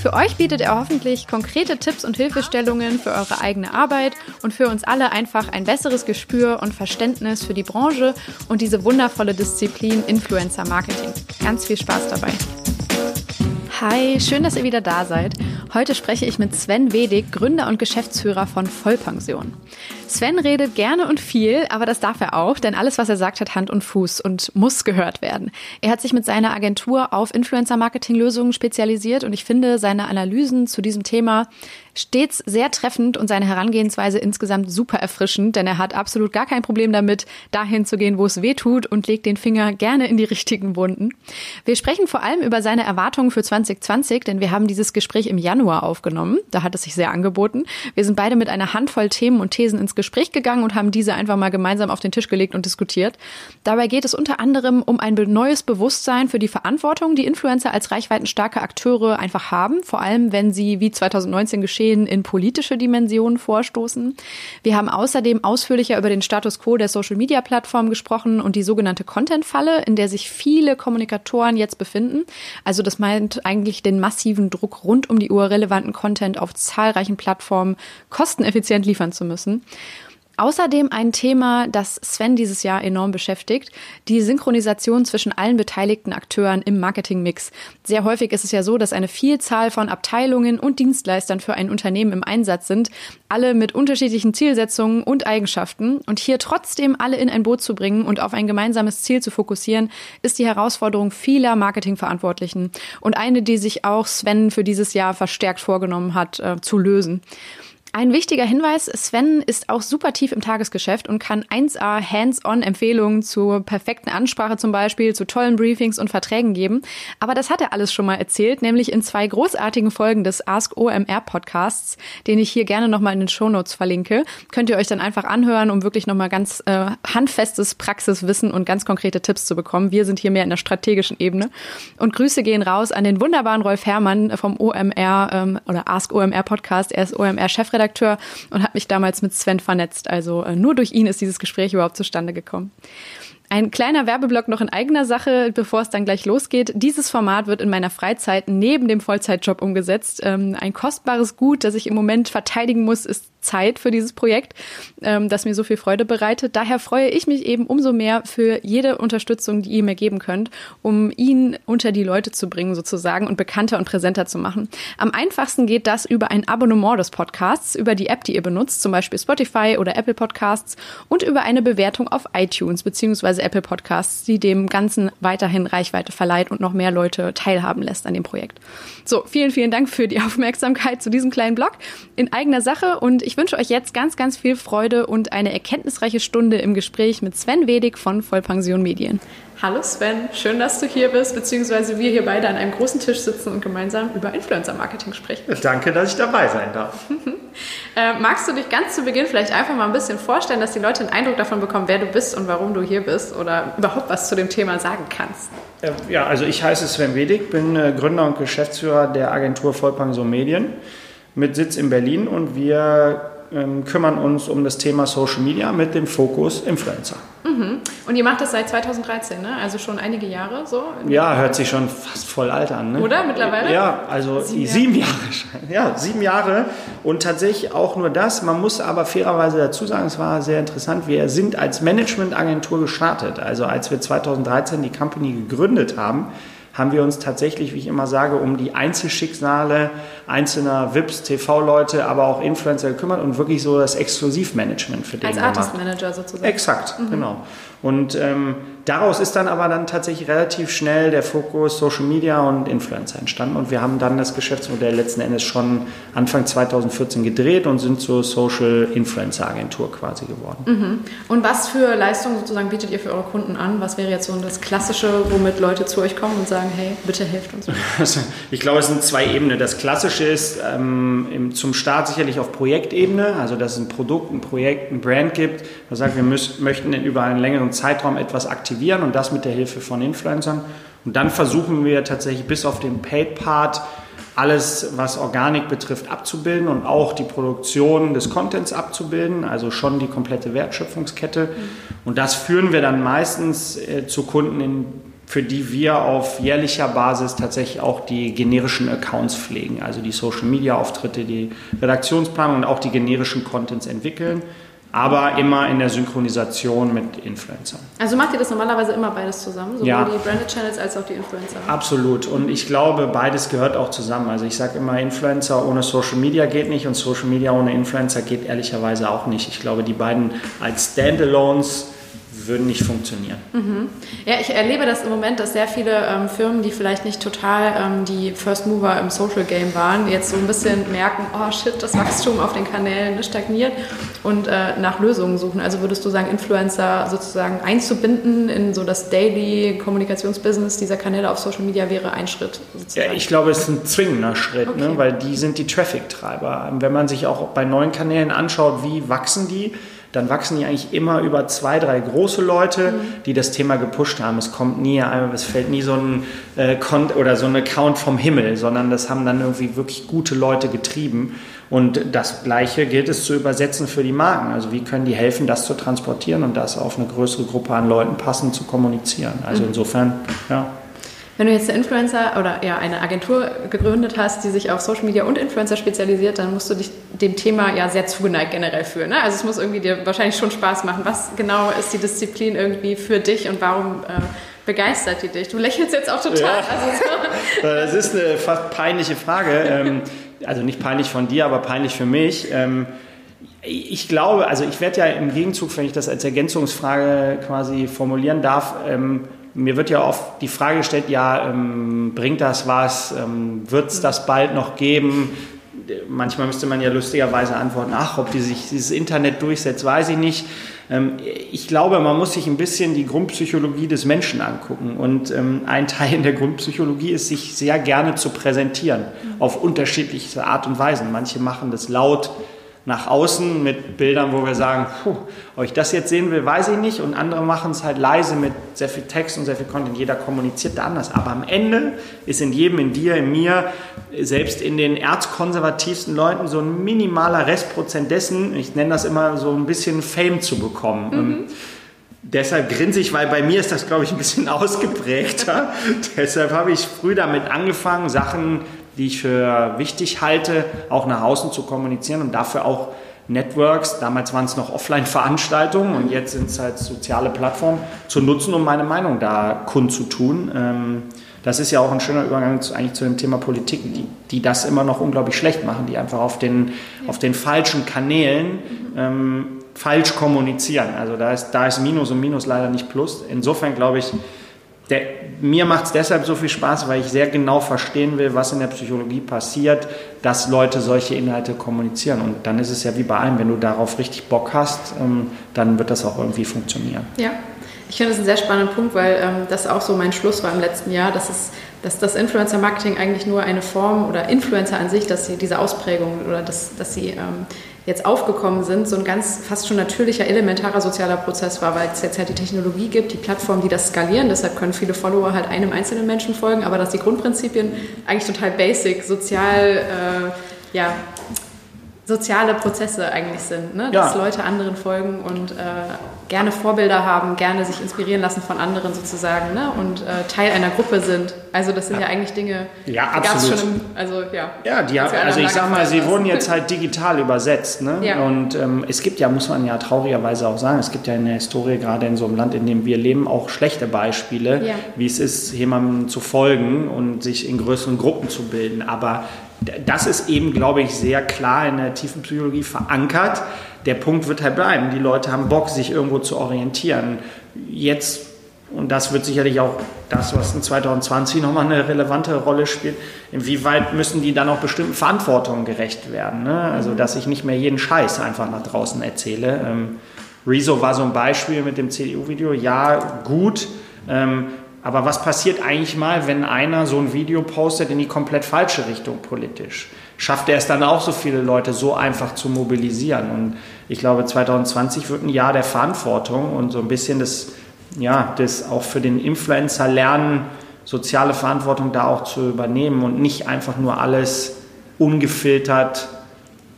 Für euch bietet er hoffentlich konkrete Tipps und Hilfestellungen für eure eigene Arbeit und für uns alle einfach ein besseres Gespür und Verständnis für die Branche und diese wundervolle Disziplin Influencer Marketing. Ganz viel Spaß dabei. Hi, schön, dass ihr wieder da seid. Heute spreche ich mit Sven Wedig, Gründer und Geschäftsführer von Vollpension. Sven redet gerne und viel, aber das darf er auch, denn alles, was er sagt, hat Hand und Fuß und muss gehört werden. Er hat sich mit seiner Agentur auf Influencer-Marketing-Lösungen spezialisiert und ich finde seine Analysen zu diesem Thema stets sehr treffend und seine Herangehensweise insgesamt super erfrischend, denn er hat absolut gar kein Problem damit, dahin zu gehen, wo es weh tut und legt den Finger gerne in die richtigen Wunden. Wir sprechen vor allem über seine Erwartungen für 2020, denn wir haben dieses Gespräch im Januar aufgenommen. Da hat es sich sehr angeboten. Wir sind beide mit einer Handvoll Themen und Thesen ins Gespräch gegangen und haben diese einfach mal gemeinsam auf den Tisch gelegt und diskutiert. Dabei geht es unter anderem um ein neues Bewusstsein für die Verantwortung, die Influencer als reichweitenstarke Akteure einfach haben, vor allem wenn sie wie 2019 geschehen in politische Dimensionen vorstoßen. Wir haben außerdem ausführlicher über den Status quo der Social Media Plattform gesprochen und die sogenannte Content Falle, in der sich viele Kommunikatoren jetzt befinden. Also das meint eigentlich den massiven Druck rund um die Uhr relevanten Content auf zahlreichen Plattformen kosteneffizient liefern zu müssen. Außerdem ein Thema, das Sven dieses Jahr enorm beschäftigt, die Synchronisation zwischen allen beteiligten Akteuren im Marketingmix. Sehr häufig ist es ja so, dass eine Vielzahl von Abteilungen und Dienstleistern für ein Unternehmen im Einsatz sind, alle mit unterschiedlichen Zielsetzungen und Eigenschaften. Und hier trotzdem alle in ein Boot zu bringen und auf ein gemeinsames Ziel zu fokussieren, ist die Herausforderung vieler Marketingverantwortlichen und eine, die sich auch Sven für dieses Jahr verstärkt vorgenommen hat, äh, zu lösen. Ein wichtiger Hinweis, Sven ist auch super tief im Tagesgeschäft und kann 1A Hands-on-Empfehlungen zur perfekten Ansprache zum Beispiel, zu tollen Briefings und Verträgen geben. Aber das hat er alles schon mal erzählt, nämlich in zwei großartigen Folgen des Ask OMR Podcasts, den ich hier gerne nochmal in den Shownotes verlinke. Könnt ihr euch dann einfach anhören, um wirklich nochmal ganz äh, handfestes Praxiswissen und ganz konkrete Tipps zu bekommen. Wir sind hier mehr in der strategischen Ebene. Und Grüße gehen raus an den wunderbaren Rolf Herrmann vom OMR ähm, oder Ask OMR Podcast. Er ist OMR-Chefredakteur Chefredakteur und hat mich damals mit Sven vernetzt. Also äh, nur durch ihn ist dieses Gespräch überhaupt zustande gekommen. Ein kleiner Werbeblock noch in eigener Sache, bevor es dann gleich losgeht. Dieses Format wird in meiner Freizeit neben dem Vollzeitjob umgesetzt. Ähm, ein kostbares Gut, das ich im Moment verteidigen muss, ist Zeit für dieses Projekt, ähm, das mir so viel Freude bereitet. Daher freue ich mich eben umso mehr für jede Unterstützung, die ihr mir geben könnt, um ihn unter die Leute zu bringen sozusagen und bekannter und präsenter zu machen. Am einfachsten geht das über ein Abonnement des Podcasts, über die App, die ihr benutzt, zum Beispiel Spotify oder Apple Podcasts und über eine Bewertung auf iTunes bzw. Apple Podcasts, die dem Ganzen weiterhin Reichweite verleiht und noch mehr Leute teilhaben lässt an dem Projekt. So, vielen, vielen Dank für die Aufmerksamkeit zu diesem kleinen Blog in eigener Sache und ich wünsche euch jetzt ganz, ganz viel Freude und eine erkenntnisreiche Stunde im Gespräch mit Sven Wedig von Vollpension Medien. Hallo Sven, schön, dass du hier bist, beziehungsweise wir hier beide an einem großen Tisch sitzen und gemeinsam über Influencer-Marketing sprechen. Danke, dass ich dabei sein darf. äh, magst du dich ganz zu Beginn vielleicht einfach mal ein bisschen vorstellen, dass die Leute einen Eindruck davon bekommen, wer du bist und warum du hier bist oder überhaupt was zu dem Thema sagen kannst? Äh, ja, also ich heiße Sven Wedig, bin äh, Gründer und Geschäftsführer der Agentur Vollpension Medien mit Sitz in Berlin und wir ähm, kümmern uns um das Thema Social Media mit dem Fokus Influencer. Mhm. Und ihr macht das seit 2013, ne? also schon einige Jahre so? Ja, hört sich schon fast voll alt an. Ne? Oder mittlerweile? Ja, also sieben, sieben Jahre. Jahre. Ja, sieben Jahre und tatsächlich auch nur das. Man muss aber fairerweise dazu sagen, es war sehr interessant. Wir sind als Managementagentur gestartet. Also als wir 2013 die Company gegründet haben, haben wir uns tatsächlich, wie ich immer sage, um die Einzelschicksale einzelner VIPs, TV-Leute, aber auch Influencer gekümmert und wirklich so das Exklusivmanagement für den Als Artist Manager sozusagen. Exakt, mhm. genau. Und ähm, daraus ist dann aber dann tatsächlich relativ schnell der Fokus Social Media und Influencer entstanden und wir haben dann das Geschäftsmodell letzten Endes schon Anfang 2014 gedreht und sind zur Social Influencer Agentur quasi geworden. Mhm. Und was für Leistungen sozusagen bietet ihr für eure Kunden an? Was wäre jetzt so das Klassische, womit Leute zu euch kommen und sagen, hey, bitte helft uns? ich glaube, es sind zwei Ebenen. Das Klassische ist ähm, zum Start sicherlich auf Projektebene, also dass es ein Produkt, ein Projekt, ein Brand gibt, man sagt, wir müssen, möchten über einen längeren Zeitraum etwas aktivieren und das mit der Hilfe von Influencern. Und dann versuchen wir tatsächlich bis auf den Paid-Part alles, was Organik betrifft, abzubilden und auch die Produktion des Contents abzubilden, also schon die komplette Wertschöpfungskette. Und das führen wir dann meistens äh, zu Kunden, in, für die wir auf jährlicher Basis tatsächlich auch die generischen Accounts pflegen, also die Social-Media-Auftritte, die Redaktionsplanung und auch die generischen Contents entwickeln aber immer in der Synchronisation mit Influencern. Also macht ihr das normalerweise immer beides zusammen, sowohl ja. die Branded Channels als auch die Influencer? Absolut und ich glaube, beides gehört auch zusammen. Also ich sage immer, Influencer ohne Social Media geht nicht und Social Media ohne Influencer geht ehrlicherweise auch nicht. Ich glaube, die beiden als Standalones würden nicht funktionieren. Mhm. Ja, ich erlebe das im Moment, dass sehr viele ähm, Firmen, die vielleicht nicht total ähm, die First Mover im Social Game waren, jetzt so ein bisschen merken, oh shit, das Wachstum auf den Kanälen stagniert und äh, nach Lösungen suchen. Also würdest du sagen, Influencer sozusagen einzubinden in so das Daily Kommunikationsbusiness dieser Kanäle auf Social Media wäre ein Schritt? Sozusagen. Ja, ich glaube, es ist ein zwingender Schritt, ne? okay. ne? weil die sind die Traffic-Treiber. Wenn man sich auch bei neuen Kanälen anschaut, wie wachsen die, dann wachsen die eigentlich immer über zwei, drei große Leute, mhm. die das Thema gepusht haben. Es kommt nie, es fällt nie so ein äh, Kont oder so ein Account vom Himmel, sondern das haben dann irgendwie wirklich gute Leute getrieben. Und das Gleiche gilt es zu übersetzen für die Marken. Also wie können die helfen, das zu transportieren und das auf eine größere Gruppe an Leuten passend zu kommunizieren. Also mhm. insofern, ja. Wenn du jetzt eine Influencer oder ja eine Agentur gegründet hast, die sich auf Social Media und Influencer spezialisiert, dann musst du dich dem Thema ja sehr zugeneigt generell fühlen. Ne? Also es muss irgendwie dir wahrscheinlich schon Spaß machen. Was genau ist die Disziplin irgendwie für dich und warum äh, begeistert die dich? Du lächelst jetzt auch total. Ja. Also so. Das ist eine fast peinliche Frage. Ähm, also nicht peinlich von dir, aber peinlich für mich. Ähm, ich glaube, also ich werde ja im Gegenzug, wenn ich das als Ergänzungsfrage quasi formulieren darf, ähm, mir wird ja oft die Frage gestellt, ja, ähm, bringt das was, ähm, wird es das bald noch geben? Manchmal müsste man ja lustigerweise antworten, ach, ob die sich dieses Internet durchsetzt, weiß ich nicht. Ähm, ich glaube, man muss sich ein bisschen die Grundpsychologie des Menschen angucken. Und ähm, ein Teil in der Grundpsychologie ist, sich sehr gerne zu präsentieren, auf unterschiedlichste Art und Weise. Manche machen das laut, nach außen mit Bildern, wo wir sagen, puh, ob ich das jetzt sehen will, weiß ich nicht. Und andere machen es halt leise mit sehr viel Text und sehr viel Content. Jeder kommuniziert da anders. Aber am Ende ist in jedem, in dir, in mir, selbst in den erzkonservativsten Leuten so ein minimaler Restprozent dessen, ich nenne das immer so ein bisschen Fame zu bekommen. Mhm. Deshalb grinse ich, weil bei mir ist das, glaube ich, ein bisschen ausgeprägter. Deshalb habe ich früh damit angefangen, Sachen die ich für wichtig halte, auch nach außen zu kommunizieren und dafür auch Networks, damals waren es noch Offline-Veranstaltungen und jetzt sind es halt soziale Plattformen, zu nutzen, um meine Meinung da kundzutun. Ähm, das ist ja auch ein schöner Übergang zu, eigentlich zu dem Thema Politik, die, die das immer noch unglaublich schlecht machen, die einfach auf den, auf den falschen Kanälen ähm, falsch kommunizieren. Also da ist, da ist Minus und Minus leider nicht Plus. Insofern glaube ich, der, mir macht es deshalb so viel Spaß, weil ich sehr genau verstehen will, was in der Psychologie passiert, dass Leute solche Inhalte kommunizieren. Und dann ist es ja wie bei allem, wenn du darauf richtig Bock hast, ähm, dann wird das auch irgendwie funktionieren. Ja, ich finde das einen sehr spannenden Punkt, weil ähm, das auch so mein Schluss war im letzten Jahr, dass, es, dass das Influencer-Marketing eigentlich nur eine Form oder Influencer an sich, dass sie diese Ausprägung oder dass, dass sie ähm, jetzt aufgekommen sind, so ein ganz fast schon natürlicher, elementarer sozialer Prozess war, weil es jetzt halt die Technologie gibt, die Plattformen, die das skalieren, deshalb können viele Follower halt einem einzelnen Menschen folgen, aber dass die Grundprinzipien eigentlich total basic, sozial, äh, ja, soziale Prozesse eigentlich sind, ne? dass ja. Leute anderen folgen und äh, gerne Vorbilder haben, gerne sich inspirieren lassen von anderen sozusagen ne? und äh, Teil einer Gruppe sind. Also das sind ja, ja eigentlich Dinge, ja, die gab es schon im, also ja. Ja, die haben, also ich sag mal, sie wurden jetzt halt digital übersetzt. Ne? Ja. Und ähm, es gibt ja, muss man ja traurigerweise auch sagen, es gibt ja in der Historie, gerade in so einem Land, in dem wir leben, auch schlechte Beispiele, ja. wie es ist, jemandem zu folgen und sich in größeren Gruppen zu bilden. Aber das ist eben, glaube ich, sehr klar in der tiefen Psychologie verankert. Der Punkt wird halt bleiben. Die Leute haben Bock, sich irgendwo zu orientieren. Jetzt und das wird sicherlich auch das, was in 2020 nochmal eine relevante Rolle spielt, inwieweit müssen die dann auch bestimmten Verantwortungen gerecht werden. Ne? Also, dass ich nicht mehr jeden Scheiß einfach nach draußen erzähle. Ähm, Rezo war so ein Beispiel mit dem CDU-Video. Ja, gut. Ähm, aber was passiert eigentlich mal, wenn einer so ein Video postet in die komplett falsche Richtung politisch? Schafft er es dann auch so viele Leute so einfach zu mobilisieren? Und ich glaube, 2020 wird ein Jahr der Verantwortung und so ein bisschen das, ja, das auch für den Influencer lernen, soziale Verantwortung da auch zu übernehmen und nicht einfach nur alles ungefiltert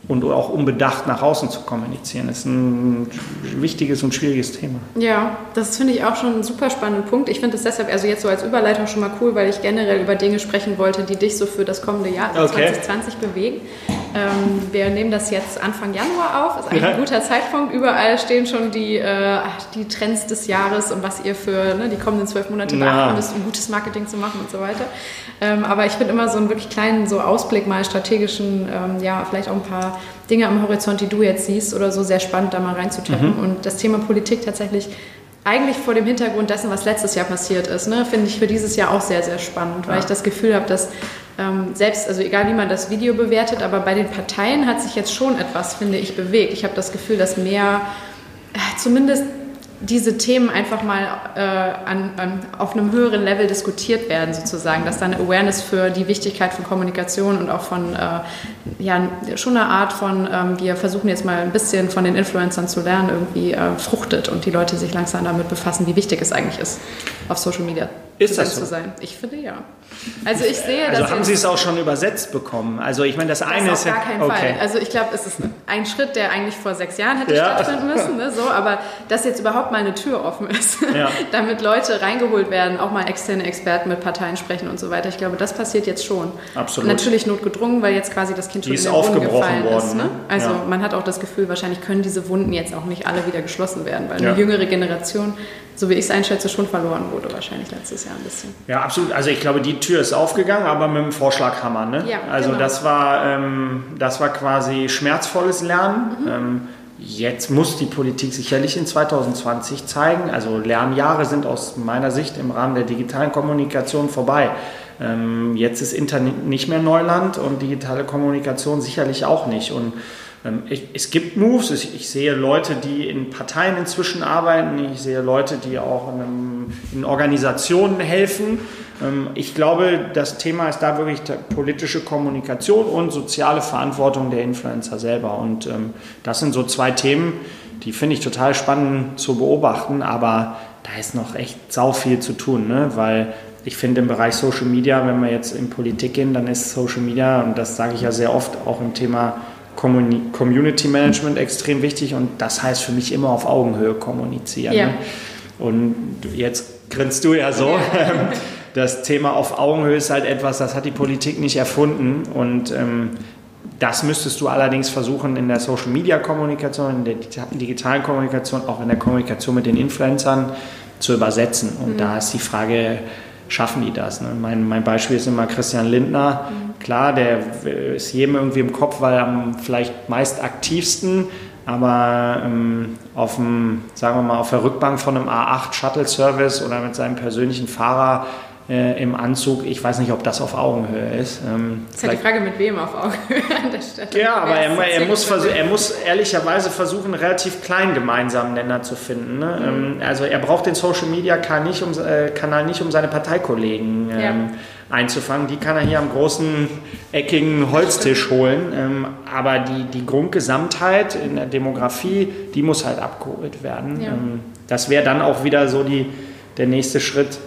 und auch unbedacht nach außen zu kommunizieren. Das ist ein wichtiges und schwieriges Thema. Ja, das finde ich auch schon einen super spannenden Punkt. Ich finde es deshalb, also jetzt so als Überleitung schon mal cool, weil ich generell über Dinge sprechen wollte, die dich so für das kommende Jahr also okay. 2020 bewegen. Ähm, wir nehmen das jetzt Anfang Januar auf, ist eigentlich ein guter Zeitpunkt. Überall stehen schon die, äh, die Trends des Jahres und was ihr für ne, die kommenden zwölf Monate beachten müsst, um gutes Marketing zu machen und so weiter. Ähm, aber ich finde immer so einen wirklich kleinen so Ausblick mal strategischen, ähm, ja, vielleicht auch ein paar Dinge am Horizont, die du jetzt siehst oder so, sehr spannend, da mal reinzutappen. Mhm. Und das Thema Politik tatsächlich eigentlich vor dem Hintergrund dessen, was letztes Jahr passiert ist, ne, finde ich für dieses Jahr auch sehr, sehr spannend, weil ja. ich das Gefühl habe, dass selbst, also egal wie man das Video bewertet, aber bei den Parteien hat sich jetzt schon etwas, finde ich, bewegt. Ich habe das Gefühl, dass mehr, äh, zumindest diese Themen einfach mal äh, an, an, auf einem höheren Level diskutiert werden, sozusagen, dass da eine Awareness für die Wichtigkeit von Kommunikation und auch von, äh, ja, schon eine Art von, ähm, wir versuchen jetzt mal ein bisschen von den Influencern zu lernen, irgendwie äh, fruchtet und die Leute sich langsam damit befassen, wie wichtig es eigentlich ist, auf Social Media ist das so? zu sein. Ich finde ja. Also ich sehe, also haben Sie es auch schon übersetzt bekommen? Also ich meine, das, das eine ist auf gar keinen okay. Fall. Also ich glaube, es ist ein Schritt, der eigentlich vor sechs Jahren hätte ja. stattfinden müssen. Ne? So, aber dass jetzt überhaupt mal eine Tür offen ist, ja. damit Leute reingeholt werden, auch mal externe Experten mit Parteien sprechen und so weiter. Ich glaube, das passiert jetzt schon. Absolut. Natürlich notgedrungen, weil jetzt quasi das Kind schon Die in den gefallen worden, ist. Ne? ne? Also ja. man hat auch das Gefühl, wahrscheinlich können diese Wunden jetzt auch nicht alle wieder geschlossen werden, weil eine jüngere Generation so wie ich es einschätze, schon verloren wurde wahrscheinlich letztes Jahr ein bisschen. Ja, absolut. Also ich glaube, die Tür ist aufgegangen, aber mit dem Vorschlaghammer. Ne? Ja, also genau. das, war, ähm, das war quasi schmerzvolles Lernen. Mhm. Ähm, jetzt muss die Politik sicherlich in 2020 zeigen. Also Lernjahre sind aus meiner Sicht im Rahmen der digitalen Kommunikation vorbei. Ähm, jetzt ist Internet nicht mehr Neuland und digitale Kommunikation sicherlich auch nicht. Und ähm, ich, es gibt Moves, ich, ich, sehe Leute, die in Parteien inzwischen arbeiten, ich sehe Leute, die auch in, in Organisationen helfen. Ähm, ich glaube, das Thema ist da wirklich politische Kommunikation und soziale Verantwortung der Influencer selber. Und ähm, das sind so zwei Themen, die finde ich total spannend zu beobachten, aber da ist noch echt sau viel zu tun, ne? weil ich finde im Bereich Social Media, wenn wir jetzt in Politik gehen, dann ist Social Media, und das sage ich ja sehr oft, auch im Thema Community Management extrem wichtig und das heißt für mich immer auf Augenhöhe kommunizieren. Ja. Ne? Und jetzt grinst du ja so. Ja. Das Thema auf Augenhöhe ist halt etwas, das hat die Politik nicht erfunden und ähm, das müsstest du allerdings versuchen in der Social Media Kommunikation, in der digitalen Kommunikation, auch in der Kommunikation mit den Influencern zu übersetzen. Und mhm. da ist die Frage, schaffen die das? Ne? Mein, mein Beispiel ist immer Christian Lindner. Mhm. Klar, der ist jedem irgendwie im Kopf, weil er am vielleicht meist aktivsten, aber ähm, auf dem, sagen wir mal, auf der Rückbank von einem A8 Shuttle Service oder mit seinem persönlichen Fahrer äh, im Anzug. Ich weiß nicht, ob das auf Augenhöhe ist. Ähm, das ist halt die Frage, mit wem auf Augenhöhe an der Stelle. Ja, aber er, er, muss er muss ehrlicherweise versuchen, einen relativ kleinen gemeinsamen Nenner zu finden. Ne? Mhm. Ähm, also er braucht den Social Media Kanal nicht um, äh, Kanal nicht um seine Parteikollegen ähm, ja. einzufangen. Die kann er hier am großen eckigen Holztisch holen. Ähm, aber die, die Grundgesamtheit in der Demografie, die muss halt abgeholt werden. Ja. Ähm, das wäre dann auch wieder so die, der nächste Schritt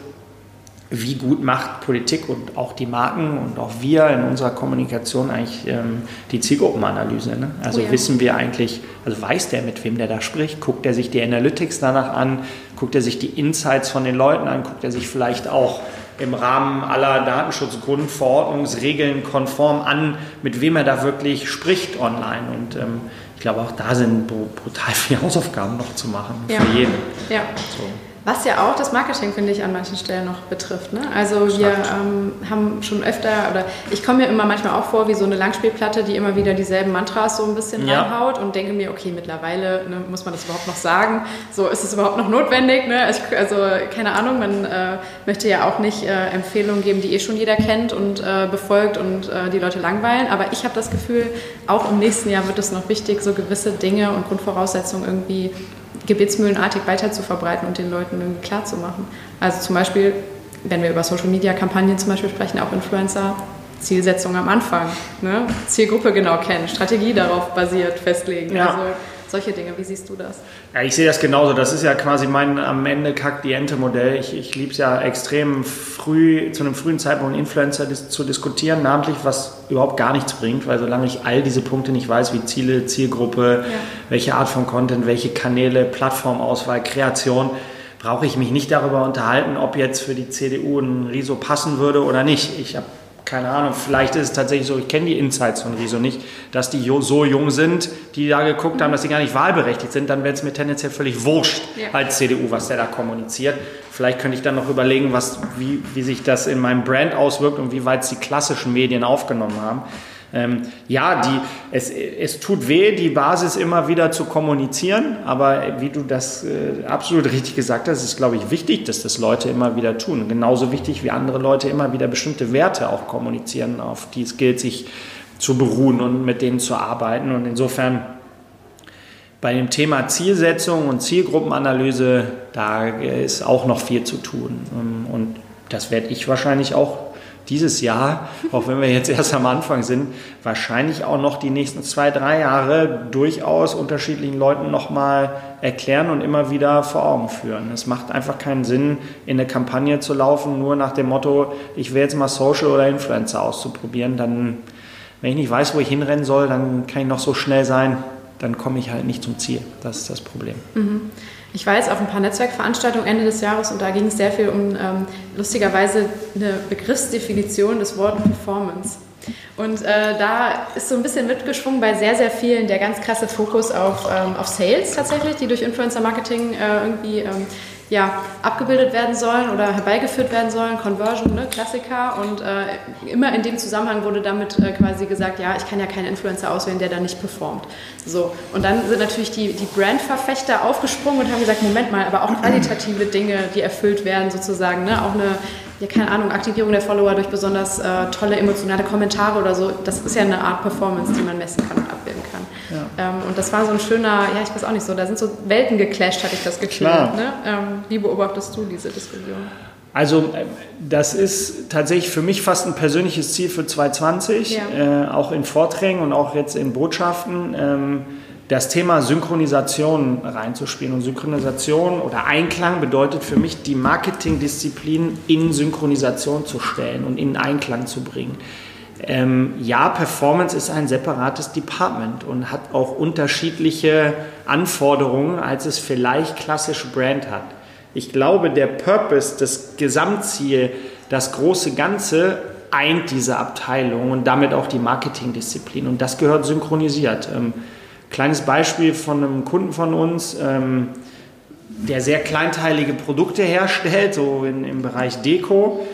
wie gut macht Politik und auch die Marken und auch wir in unserer Kommunikation eigentlich ähm, die Zielgruppenanalyse. Ne? Also oh ja. wissen wir eigentlich, also weiß der, mit wem der da spricht, guckt er sich die Analytics danach an, guckt er sich die Insights von den Leuten an, guckt er sich vielleicht auch im Rahmen aller Datenschutzgrundverordnungsregeln konform an, mit wem er da wirklich spricht online. Und ähm, ich glaube, auch da sind brutal viele Hausaufgaben noch zu machen ja. für jeden. Ja. So. Was ja auch das Marketing, finde ich, an manchen Stellen noch betrifft. Ne? Also wir ähm, haben schon öfter, oder ich komme mir immer manchmal auch vor wie so eine Langspielplatte, die immer wieder dieselben Mantras so ein bisschen ja. reinhaut und denke mir, okay, mittlerweile ne, muss man das überhaupt noch sagen. So, ist es überhaupt noch notwendig? Ne? Also, also keine Ahnung, man äh, möchte ja auch nicht äh, Empfehlungen geben, die eh schon jeder kennt und äh, befolgt und äh, die Leute langweilen. Aber ich habe das Gefühl, auch im nächsten Jahr wird es noch wichtig, so gewisse Dinge und Grundvoraussetzungen irgendwie gebetsmühlenartig weiter zu verbreiten und den Leuten irgendwie klar zu machen. Also zum Beispiel, wenn wir über Social Media Kampagnen zum Beispiel sprechen, auch Influencer, Zielsetzung am Anfang, ne? Zielgruppe genau kennen, Strategie darauf basiert festlegen. Ja. Also solche Dinge. Wie siehst du das? Ja, ich sehe das genauso. Das ist ja quasi mein am Ende Kack die Ente Modell. Ich, ich liebe es ja extrem früh, zu einem frühen Zeitpunkt Influencer dis zu diskutieren, namentlich was überhaupt gar nichts bringt, weil solange ich all diese Punkte nicht weiß, wie Ziele, Zielgruppe, ja. welche Art von Content, welche Kanäle, Plattformauswahl, Kreation, brauche ich mich nicht darüber unterhalten, ob jetzt für die CDU ein Riso passen würde oder nicht. Ich habe keine Ahnung, vielleicht ist es tatsächlich so, ich kenne die Insights von Riso nicht, dass die so jung sind, die da geguckt haben, dass sie gar nicht wahlberechtigt sind, dann wäre es mir tendenziell völlig wurscht ja. als CDU, was der da kommuniziert. Vielleicht könnte ich dann noch überlegen, was, wie, wie sich das in meinem Brand auswirkt und wie weit es die klassischen Medien aufgenommen haben. Ähm, ja, die, es, es tut weh, die Basis immer wieder zu kommunizieren, aber wie du das äh, absolut richtig gesagt hast, ist, glaube ich, wichtig, dass das Leute immer wieder tun. Genauso wichtig wie andere Leute immer wieder bestimmte Werte auch kommunizieren, auf die es gilt, sich zu beruhen und mit denen zu arbeiten. Und insofern bei dem Thema Zielsetzung und Zielgruppenanalyse, da ist auch noch viel zu tun. Ähm, und das werde ich wahrscheinlich auch dieses Jahr, auch wenn wir jetzt erst am Anfang sind, wahrscheinlich auch noch die nächsten zwei, drei Jahre durchaus unterschiedlichen Leuten nochmal erklären und immer wieder vor Augen führen. Es macht einfach keinen Sinn, in eine Kampagne zu laufen, nur nach dem Motto, ich will jetzt mal Social oder Influencer auszuprobieren. Dann, wenn ich nicht weiß, wo ich hinrennen soll, dann kann ich noch so schnell sein, dann komme ich halt nicht zum Ziel. Das ist das Problem. Mhm. Ich war jetzt auf ein paar Netzwerkveranstaltungen Ende des Jahres und da ging es sehr viel um ähm, lustigerweise eine Begriffsdefinition des Wortes Performance. Und äh, da ist so ein bisschen mitgeschwungen bei sehr, sehr vielen der ganz krasse Fokus auf, ähm, auf Sales tatsächlich, die durch Influencer-Marketing äh, irgendwie ähm, ja, abgebildet werden sollen oder herbeigeführt werden sollen, Conversion, ne, Klassiker. Und äh, immer in dem Zusammenhang wurde damit äh, quasi gesagt, ja, ich kann ja keinen Influencer auswählen, der da nicht performt. So. Und dann sind natürlich die, die Brandverfechter aufgesprungen und haben gesagt, Moment mal, aber auch qualitative Dinge, die erfüllt werden sozusagen, ne? auch eine ja, keine Ahnung, Aktivierung der Follower durch besonders äh, tolle emotionale Kommentare oder so, das ist ja eine Art Performance, die man messen kann und abbilden kann. Ja. Ähm, und das war so ein schöner, ja, ich weiß auch nicht so, da sind so Welten geclasht, hatte ich das Gefühl. Ne? Ähm, wie beobachtest du diese Diskussion? Also äh, das ist tatsächlich für mich fast ein persönliches Ziel für 2020, ja. äh, auch in Vorträgen und auch jetzt in Botschaften. Ähm, das Thema Synchronisation reinzuspielen. Und Synchronisation oder Einklang bedeutet für mich, die Marketingdisziplin in Synchronisation zu stellen und in Einklang zu bringen. Ähm, ja, Performance ist ein separates Department und hat auch unterschiedliche Anforderungen, als es vielleicht klassische Brand hat. Ich glaube, der Purpose, das Gesamtziel, das große Ganze eint diese Abteilung und damit auch die Marketingdisziplin. Und das gehört synchronisiert. Ähm, Kleines Beispiel von einem Kunden von uns, ähm, der sehr kleinteilige Produkte herstellt, so in, im Bereich Deko.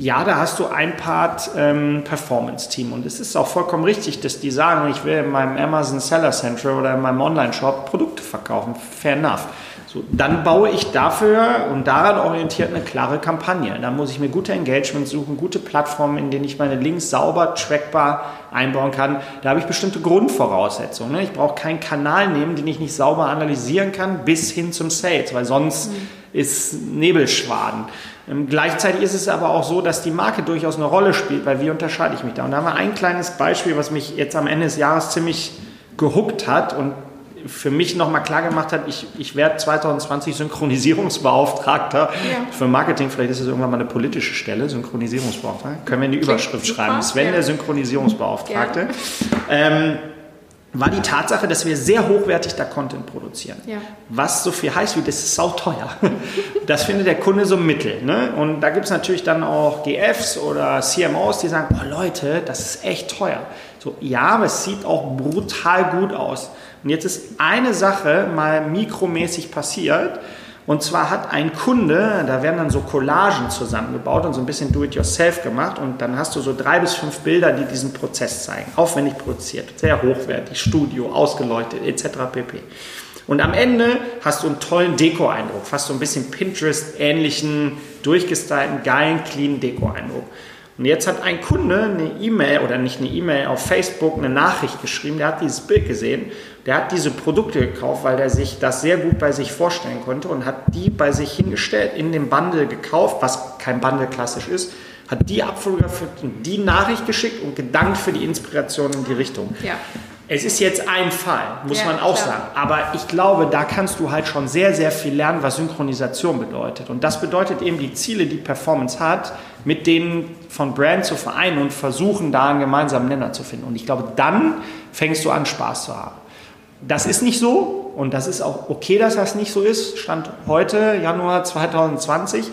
Ja, da hast du ein Part ähm, Performance-Team und es ist auch vollkommen richtig, dass die sagen, ich will in meinem Amazon Seller Central oder in meinem Online-Shop Produkte verkaufen. Fair enough. So, dann baue ich dafür und daran orientiert eine klare Kampagne. Da muss ich mir gute Engagement suchen, gute Plattformen, in denen ich meine Links sauber, trackbar einbauen kann. Da habe ich bestimmte Grundvoraussetzungen. Ne? Ich brauche keinen Kanal nehmen, den ich nicht sauber analysieren kann, bis hin zum Sales, weil sonst mhm. ist Nebelschwaden. Ähm, gleichzeitig ist es aber auch so, dass die Marke durchaus eine Rolle spielt, weil wie unterscheide ich mich da? Und da haben wir ein kleines Beispiel, was mich jetzt am Ende des Jahres ziemlich gehuckt hat und für mich nochmal klar gemacht hat, ich, ich werde 2020 Synchronisierungsbeauftragter ja. für Marketing. Vielleicht ist es irgendwann mal eine politische Stelle, Synchronisierungsbeauftragter. Können wir in die Überschrift Klingt schreiben. Sven, ja. der Synchronisierungsbeauftragte. Ja. Ähm, war die Tatsache, dass wir sehr hochwertig da Content produzieren. Ja. Was so viel heißt wie, das ist sauteuer. Das findet der Kunde so mittel. Ne? Und da gibt es natürlich dann auch GFs oder CMOs, die sagen, oh Leute, das ist echt teuer. So, ja, aber es sieht auch brutal gut aus. Und jetzt ist eine Sache mal mikromäßig passiert Und zwar hat ein Kunde, da werden dann so Collagen zusammengebaut und so ein bisschen Do-it-yourself gemacht. Und dann hast du so drei bis fünf Bilder, die diesen Prozess zeigen. Aufwendig produziert, sehr hochwertig, Studio, ausgeleuchtet, etc. pp. Und am Ende hast du einen tollen Deko-Eindruck, fast so ein bisschen Pinterest-ähnlichen, durchgestylten, geilen, clean Deko-Eindruck. Und jetzt hat ein Kunde eine E-Mail oder nicht eine E-Mail auf Facebook eine Nachricht geschrieben, der hat dieses Bild gesehen, der hat diese Produkte gekauft, weil er sich das sehr gut bei sich vorstellen konnte und hat die bei sich hingestellt, in dem Bundle gekauft, was kein Bundle klassisch ist, hat die abfotografiert und die Nachricht geschickt und gedankt für die Inspiration in die Richtung. Ja. Es ist jetzt ein Fall, muss ja, man auch klar. sagen. Aber ich glaube, da kannst du halt schon sehr, sehr viel lernen, was Synchronisation bedeutet. Und das bedeutet eben die Ziele, die Performance hat, mit denen von Brand zu vereinen und versuchen, da einen gemeinsamen Nenner zu finden. Und ich glaube, dann fängst du an, Spaß zu haben. Das ist nicht so und das ist auch okay, dass das nicht so ist. Stand heute, Januar 2020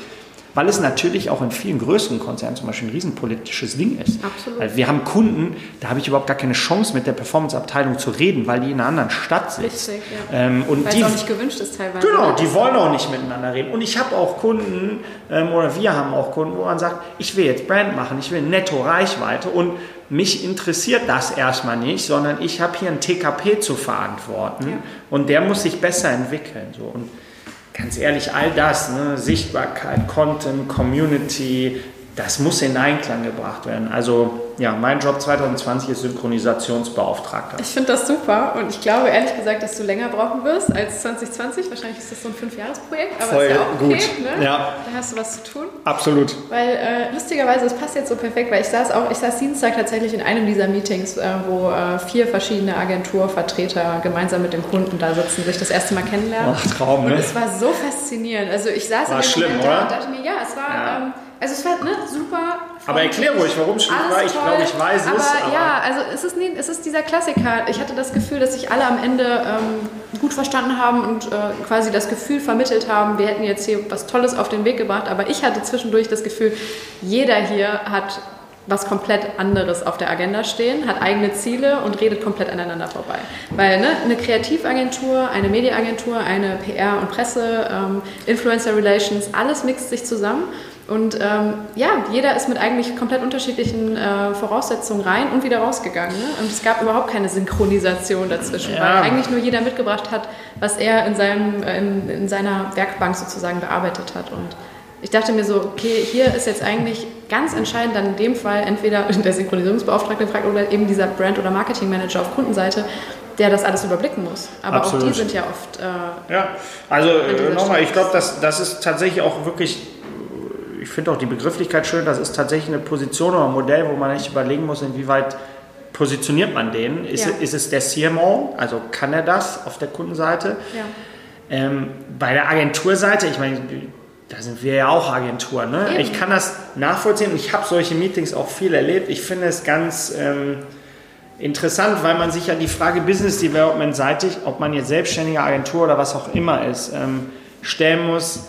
weil es natürlich auch in vielen größeren Konzernen zum Beispiel ein riesenpolitisches Ding ist. Absolut. Weil wir haben Kunden, da habe ich überhaupt gar keine Chance mit der Performance-Abteilung zu reden, weil die in einer anderen Stadt sitzt. Richtig, ja. ähm, und weil die, es auch nicht gewünscht ist teilweise. Genau, die wollen auch nicht miteinander reden. Und ich habe auch Kunden, ähm, oder wir haben auch Kunden, wo man sagt, ich will jetzt Brand machen, ich will netto Reichweite und mich interessiert das erstmal nicht, sondern ich habe hier ein TKP zu verantworten ja. und der muss sich besser entwickeln. So. Und ganz ehrlich, all das, ne, Sichtbarkeit, Content, Community, das muss in Einklang gebracht werden. Also ja, mein Job 2020 ist Synchronisationsbeauftragter. Ich finde das super und ich glaube ehrlich gesagt, dass du länger brauchen wirst als 2020. Wahrscheinlich ist das so ein Fünfjahresprojekt, aber Voll ist ja auch okay. Gut. Ne? Ja. Da hast du was zu tun. Absolut. Weil äh, lustigerweise, es passt jetzt so perfekt, weil ich saß auch, ich saß Dienstag tatsächlich in einem dieser Meetings, äh, wo äh, vier verschiedene Agenturvertreter gemeinsam mit dem Kunden da sitzen, sich das erste Mal kennenlernen. Ach, Traum, ne? Und es war so faszinierend. Also ich saß war in dem schlimm, Moment oder? und dachte mir, ja, es war... Ja. Ähm, also es war ne, super. Aber erklär ruhig, warum es war. Ich glaube, ich weiß aber, es. Aber ja, also es ist, nie, es ist dieser Klassiker. Ich hatte das Gefühl, dass sich alle am Ende ähm, gut verstanden haben und äh, quasi das Gefühl vermittelt haben, wir hätten jetzt hier was Tolles auf den Weg gebracht. Aber ich hatte zwischendurch das Gefühl, jeder hier hat was komplett anderes auf der Agenda stehen, hat eigene Ziele und redet komplett aneinander vorbei. Weil ne, eine Kreativagentur, eine Mediaagentur, eine PR und Presse, ähm, Influencer Relations, alles mixt sich zusammen und ähm, ja, jeder ist mit eigentlich komplett unterschiedlichen äh, Voraussetzungen rein und wieder rausgegangen. Ne? Und es gab überhaupt keine Synchronisation dazwischen, ja. weil eigentlich nur jeder mitgebracht hat, was er in, seinem, äh, in, in, seiner Werkbank sozusagen bearbeitet hat. Und ich dachte mir so, okay, hier ist jetzt eigentlich ganz entscheidend dann in dem Fall entweder der Synchronisierungsbeauftragte fragt oder eben dieser Brand- oder Marketingmanager auf Kundenseite, der das alles überblicken muss. Aber Absolut. auch die sind ja oft. Äh, ja, also äh, nochmal, ich glaube, das, das ist tatsächlich auch wirklich ich finde auch die Begrifflichkeit schön, das ist tatsächlich eine Position oder ein Modell, wo man echt überlegen muss, inwieweit positioniert man den. Ist, ja. ist es der CMO, also kann er das auf der Kundenseite? Ja. Ähm, bei der Agenturseite, ich meine, da sind wir ja auch Agentur. Ne? Ich kann das nachvollziehen ich habe solche Meetings auch viel erlebt. Ich finde es ganz ähm, interessant, weil man sich ja die Frage Business Development seitig, ob man jetzt selbstständige Agentur oder was auch immer ist, ähm, stellen muss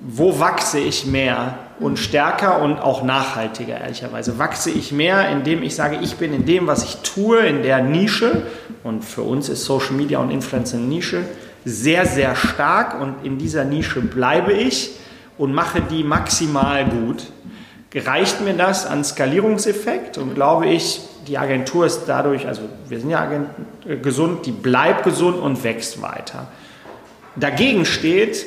wo wachse ich mehr und stärker und auch nachhaltiger, ehrlicherweise. Wachse ich mehr, indem ich sage, ich bin in dem, was ich tue, in der Nische, und für uns ist Social Media und Influencer eine Nische, sehr, sehr stark und in dieser Nische bleibe ich und mache die maximal gut. Reicht mir das an Skalierungseffekt und glaube ich, die Agentur ist dadurch, also wir sind ja gesund, die bleibt gesund und wächst weiter. Dagegen steht,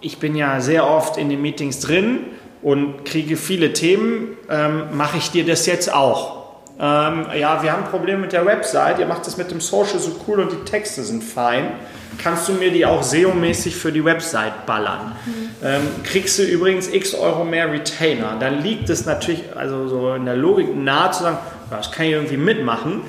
ich bin ja sehr oft in den Meetings drin und kriege viele Themen. Ähm, Mache ich dir das jetzt auch? Ähm, ja, wir haben Probleme mit der Website. Ihr macht das mit dem Social so cool und die Texte sind fein. Kannst du mir die auch SEO-mäßig für die Website ballern? Mhm. Ähm, kriegst du übrigens x Euro mehr Retainer? Dann liegt es natürlich also so in der Logik nahe zu sagen, das kann ich irgendwie mitmachen.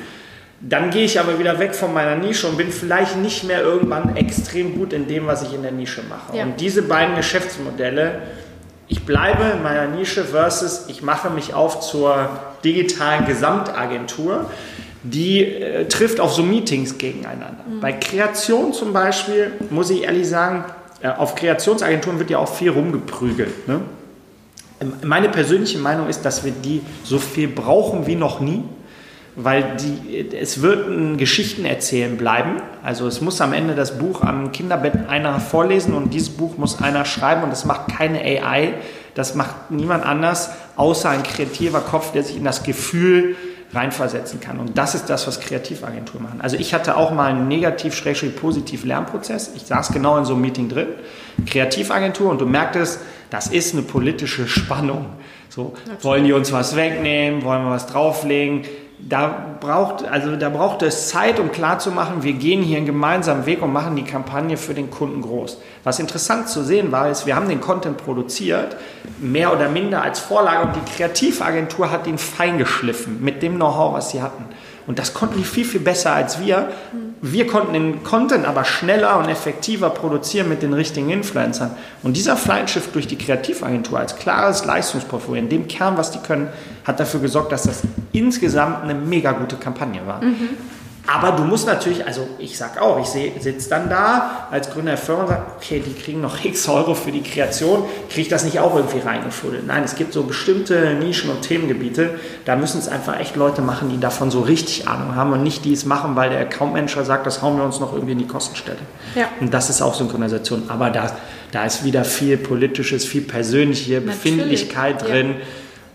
Dann gehe ich aber wieder weg von meiner Nische und bin vielleicht nicht mehr irgendwann extrem gut in dem, was ich in der Nische mache. Ja. Und diese beiden Geschäftsmodelle, ich bleibe in meiner Nische versus ich mache mich auf zur digitalen Gesamtagentur, die äh, trifft auf so Meetings gegeneinander. Mhm. Bei Kreation zum Beispiel, muss ich ehrlich sagen, äh, auf Kreationsagenturen wird ja auch viel rumgeprügelt. Ne? Ähm, meine persönliche Meinung ist, dass wir die so viel brauchen wie noch nie weil die, es wird ein Geschichten erzählen bleiben. Also es muss am Ende das Buch am Kinderbett einer vorlesen und dieses Buch muss einer schreiben und das macht keine AI, das macht niemand anders, außer ein kreativer Kopf, der sich in das Gefühl reinversetzen kann. Und das ist das, was Kreativagenturen machen. Also ich hatte auch mal einen negativ-positiv Lernprozess. Ich saß genau in so einem Meeting drin. Kreativagentur und du merktest, das ist eine politische Spannung. So, wollen die uns was wegnehmen? Wollen wir was drauflegen? Da braucht, also da braucht es Zeit, um klarzumachen, wir gehen hier einen gemeinsamen Weg und machen die Kampagne für den Kunden groß. Was interessant zu sehen war, ist, wir haben den Content produziert, mehr oder minder als Vorlage und die Kreativagentur hat ihn feingeschliffen mit dem Know-how, was sie hatten. Und das konnten die viel, viel besser als wir. Wir konnten den Content aber schneller und effektiver produzieren mit den richtigen Influencern. Und dieser Flight-Shift durch die Kreativagentur als klares Leistungsportfolio, in dem Kern, was die können, hat dafür gesorgt, dass das insgesamt eine mega gute Kampagne war. Mhm. Aber du musst natürlich, also ich sag auch, ich sitze dann da als Gründer der Firma und sage, okay, die kriegen noch x Euro für die Kreation, kriege ich das nicht auch irgendwie reingefuddelt? Nein, es gibt so bestimmte Nischen und Themengebiete, da müssen es einfach echt Leute machen, die davon so richtig Ahnung haben und nicht die es machen, weil der Account-Manager sagt, das hauen wir uns noch irgendwie in die Kostenstelle. Ja. Und das ist auch Synchronisation. Aber da, da ist wieder viel politisches, viel persönliche Natürlich. Befindlichkeit drin. Ja.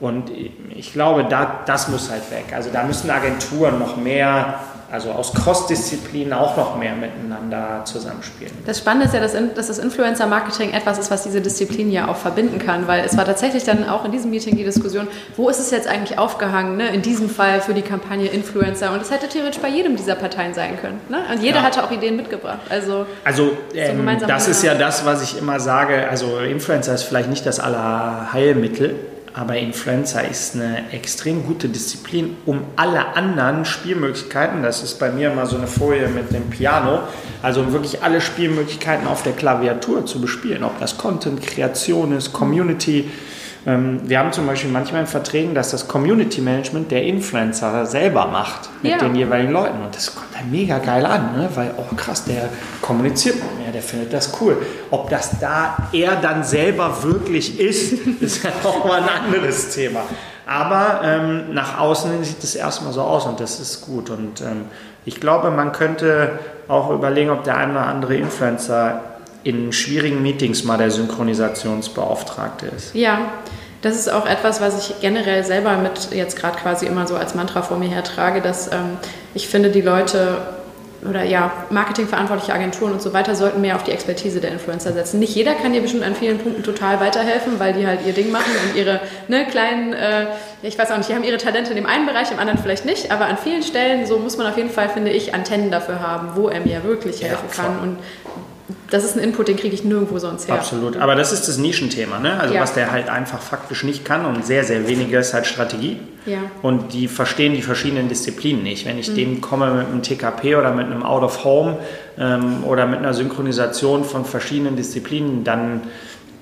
Und ich glaube, da, das muss halt weg. Also da müssen Agenturen noch mehr also aus Cross-Disziplinen auch noch mehr miteinander zusammenspielen. Das Spannende ist ja, dass, dass das Influencer-Marketing etwas ist, was diese Disziplinen ja auch verbinden kann, weil es war tatsächlich dann auch in diesem Meeting die Diskussion, wo ist es jetzt eigentlich aufgehangen, ne? in diesem Fall für die Kampagne Influencer und es hätte theoretisch bei jedem dieser Parteien sein können. Ne? Und jeder ja. hatte auch Ideen mitgebracht. Also, also ähm, das ist ja das, was ich immer sage, also Influencer ist vielleicht nicht das Allerheilmittel, aber Influencer ist eine extrem gute Disziplin, um alle anderen Spielmöglichkeiten, das ist bei mir immer so eine Folie mit dem Piano, also um wirklich alle Spielmöglichkeiten auf der Klaviatur zu bespielen, ob das Content, Kreation ist, Community, wir haben zum Beispiel manchmal in Verträgen, dass das Community Management der Influencer selber macht mit ja. den jeweiligen Leuten. Und das kommt dann mega geil an, ne? weil, oh krass, der kommuniziert mit mir, der findet das cool. Ob das da er dann selber wirklich ist, ist ja nochmal ein anderes Thema. Aber ähm, nach außen sieht es erstmal so aus und das ist gut. Und ähm, ich glaube, man könnte auch überlegen, ob der eine oder andere Influencer in schwierigen Meetings mal der Synchronisationsbeauftragte ist. Ja, das ist auch etwas, was ich generell selber mit jetzt gerade quasi immer so als Mantra vor mir hertrage, dass ähm, ich finde, die Leute oder ja, marketingverantwortliche Agenturen und so weiter sollten mehr auf die Expertise der Influencer setzen. Nicht jeder kann dir bestimmt an vielen Punkten total weiterhelfen, weil die halt ihr Ding machen und ihre ne, kleinen, äh, ich weiß auch nicht, die haben ihre Talente in dem einen Bereich, im anderen vielleicht nicht, aber an vielen Stellen, so muss man auf jeden Fall, finde ich, Antennen dafür haben, wo er mir wirklich helfen ja, kann und das ist ein Input, den kriege ich nirgendwo sonst her. Absolut, aber das ist das Nischenthema, ne? Also ja. was der halt einfach faktisch nicht kann und sehr, sehr weniger ist halt Strategie. Ja. Und die verstehen die verschiedenen Disziplinen nicht. Wenn ich mhm. denen komme mit einem TKP oder mit einem Out of Home ähm, oder mit einer Synchronisation von verschiedenen Disziplinen, dann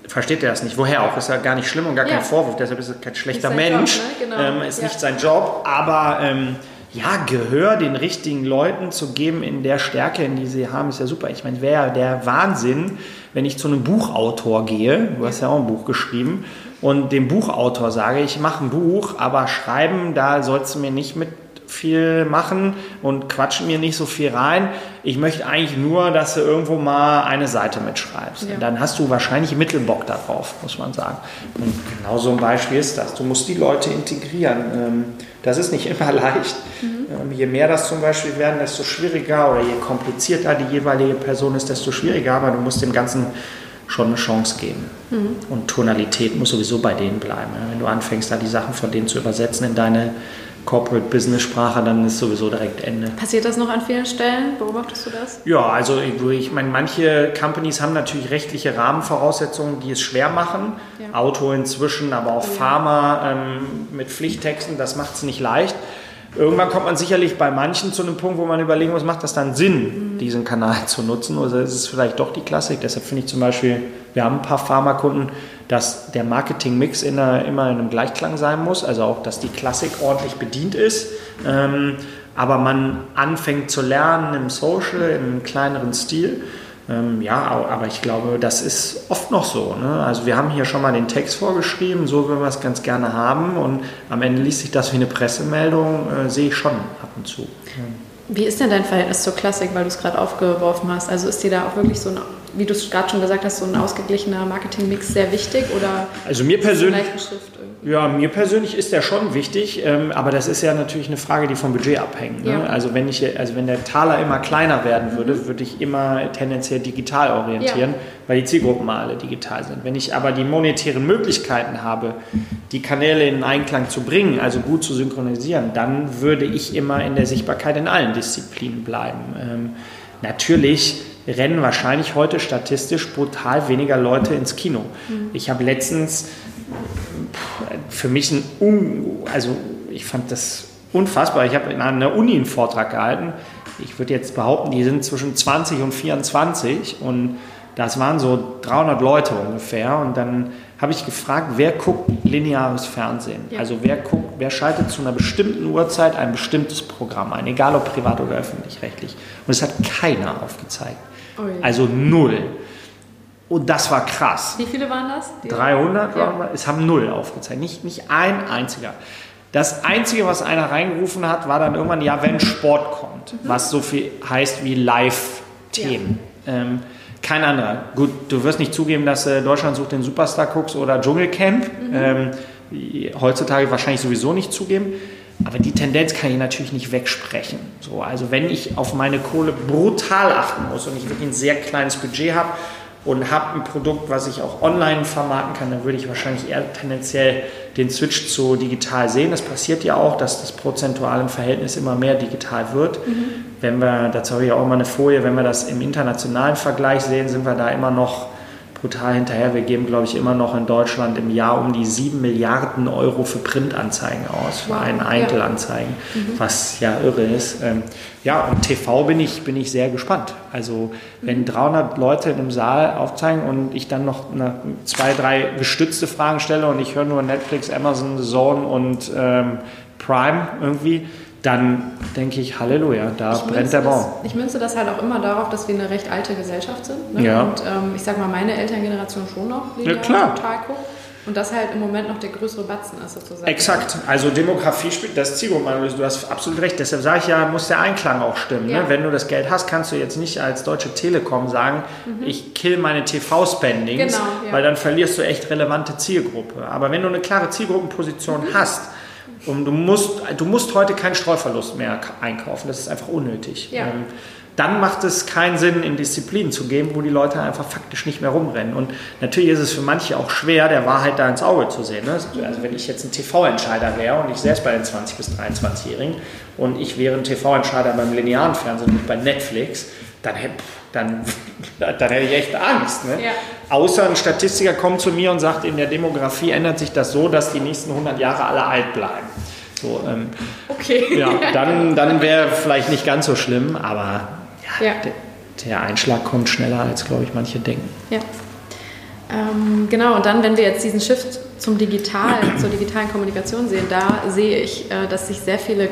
versteht er das nicht. Woher auch? Ist ja gar nicht schlimm und gar ja. kein Vorwurf. Deshalb ist er kein schlechter Mensch. Job, ne? genau. ähm, ist nicht sein Job, aber ähm, ja, Gehör den richtigen Leuten zu geben in der Stärke, in die sie haben, ist ja super. Ich meine, wäre der Wahnsinn, wenn ich zu einem Buchautor gehe, du hast ja auch ein Buch geschrieben, und dem Buchautor sage, ich mache ein Buch, aber schreiben, da sollst du mir nicht mit viel machen und quatschen mir nicht so viel rein. Ich möchte eigentlich nur, dass du irgendwo mal eine Seite mitschreibst. Ja. Dann hast du wahrscheinlich Mittelbock darauf, muss man sagen. Und genau so ein Beispiel ist das. Du musst die Leute integrieren. Ähm, das ist nicht immer leicht. Mhm. Ähm, je mehr das zum Beispiel werden, desto schwieriger oder je komplizierter die jeweilige Person ist, desto schwieriger. Aber du musst dem Ganzen schon eine Chance geben. Mhm. Und Tonalität muss sowieso bei denen bleiben. Wenn du anfängst, da die Sachen von denen zu übersetzen in deine Corporate Business Sprache, dann ist sowieso direkt Ende. Passiert das noch an vielen Stellen? Beobachtest du das? Ja, also ich meine, manche Companies haben natürlich rechtliche Rahmenvoraussetzungen, die es schwer machen. Ja. Auto inzwischen, aber auch ja. Pharma ähm, mit Pflichttexten, das macht es nicht leicht. Irgendwann kommt man sicherlich bei manchen zu einem Punkt, wo man überlegen muss, macht das dann Sinn, mhm. diesen Kanal zu nutzen oder ist es vielleicht doch die Klassik? Deshalb finde ich zum Beispiel, wir haben ein paar Pharmakunden, dass der Marketing-Mix immer in einem Gleichklang sein muss, also auch, dass die Klassik ordentlich bedient ist. Ähm, aber man anfängt zu lernen im Social, im kleineren Stil. Ähm, ja, aber ich glaube, das ist oft noch so. Ne? Also wir haben hier schon mal den Text vorgeschrieben, so würden wir es ganz gerne haben und am Ende liest sich das wie eine Pressemeldung, äh, sehe ich schon ab und zu. Wie ist denn dein Verhältnis zur Klassik, weil du es gerade aufgeworfen hast? Also ist dir da auch wirklich so ein, wie du es gerade schon gesagt hast, so ein ausgeglichener Marketingmix sehr wichtig oder? Also mir persönlich. Ja, mir persönlich ist der schon wichtig, ähm, aber das ist ja natürlich eine Frage, die vom Budget abhängt. Ne? Ja. Also wenn ich, also wenn der Taler immer kleiner werden würde, mhm. würde ich immer tendenziell digital orientieren, ja. weil die Zielgruppen mal alle digital sind. Wenn ich aber die monetären Möglichkeiten habe, die Kanäle in Einklang zu bringen, also gut zu synchronisieren, dann würde ich immer in der Sichtbarkeit in allen Disziplinen bleiben. Ähm, natürlich rennen wahrscheinlich heute statistisch brutal weniger Leute ins Kino. Mhm. Ich habe letztens für mich ein, Un also ich fand das unfassbar. Ich habe in einer Uni einen Vortrag gehalten. Ich würde jetzt behaupten, die sind zwischen 20 und 24 und das waren so 300 Leute ungefähr. Und dann habe ich gefragt, wer guckt lineares Fernsehen? Ja. Also wer guckt, wer schaltet zu einer bestimmten Uhrzeit ein bestimmtes Programm ein, egal ob privat oder öffentlich-rechtlich. Und es hat keiner aufgezeigt. Oh also null. Und das war krass. Wie viele waren das? 300 ja. waren Es haben null aufgezeigt, nicht, nicht ein einziger. Das Einzige, was einer reingerufen hat, war dann irgendwann, ja, wenn Sport kommt, mhm. was so viel heißt wie Live-Themen. Ja. Ähm, kein anderer. Gut, du wirst nicht zugeben, dass äh, Deutschland sucht den Superstar guckst oder Dschungelcamp. Mhm. Ähm, heutzutage wahrscheinlich sowieso nicht zugeben. Aber die Tendenz kann ich natürlich nicht wegsprechen. So, also wenn ich auf meine Kohle brutal achten muss und ich wirklich ein sehr kleines Budget habe, und habe ein Produkt, was ich auch online vermarkten kann, dann würde ich wahrscheinlich eher tendenziell den Switch zu digital sehen. Das passiert ja auch, dass das prozentual im Verhältnis immer mehr digital wird. Mhm. Wenn wir, dazu habe ich auch mal eine Folie, wenn wir das im internationalen Vergleich sehen, sind wir da immer noch brutal hinterher. Wir geben, glaube ich, immer noch in Deutschland im Jahr um die 7 Milliarden Euro für Printanzeigen aus, für einen Einzelanzeigen, ja. mhm. was ja irre ist. Ähm, ja, und TV bin ich, bin ich sehr gespannt. Also wenn 300 mhm. Leute in einem Saal aufzeigen und ich dann noch eine, zwei, drei gestützte Fragen stelle und ich höre nur Netflix, Amazon, Zone und ähm, Prime irgendwie, dann denke ich, Halleluja, da ich brennt der Baum. Das, ich münze das halt auch immer darauf, dass wir eine recht alte Gesellschaft sind. Ne? Ja. Und ähm, ich sag mal, meine Elterngeneration schon noch ja, klar. total guckt. Und das halt im Moment noch der größere Batzen ist sozusagen. Exakt. Also Demografie spielt das Zielgruppenanalyse. Du hast absolut recht. Deshalb sage ich ja, muss der Einklang auch stimmen. Ne? Ja. Ne? Wenn du das Geld hast, kannst du jetzt nicht als Deutsche Telekom sagen, mhm. ich kill meine TV-Spendings, genau, ja. weil dann verlierst du echt relevante Zielgruppe. Aber wenn du eine klare Zielgruppenposition mhm. hast, und du musst, du musst heute keinen Streuverlust mehr einkaufen. Das ist einfach unnötig. Ja. Ähm, dann macht es keinen Sinn, in Disziplinen zu gehen, wo die Leute einfach faktisch nicht mehr rumrennen. Und natürlich ist es für manche auch schwer, der Wahrheit da ins Auge zu sehen. Ne? Also wenn ich jetzt ein TV-Entscheider wäre und ich säße bei den 20- bis 23-Jährigen und ich wäre ein TV-Entscheider beim linearen Fernsehen und bei Netflix, dann, dann, dann hätte ich echt Angst. Ne? Ja. Außer ein Statistiker kommt zu mir und sagt, in der Demografie ändert sich das so, dass die nächsten 100 Jahre alle alt bleiben. So, ähm, okay. Ja, dann, dann wäre vielleicht nicht ganz so schlimm, aber ja, ja. Der, der, Einschlag kommt schneller, als, glaube ich, manche denken. Ja. Ähm, genau, und dann, wenn wir jetzt diesen Shift zum Digitalen, zur digitalen Kommunikation sehen, da sehe ich, äh, dass sich sehr viele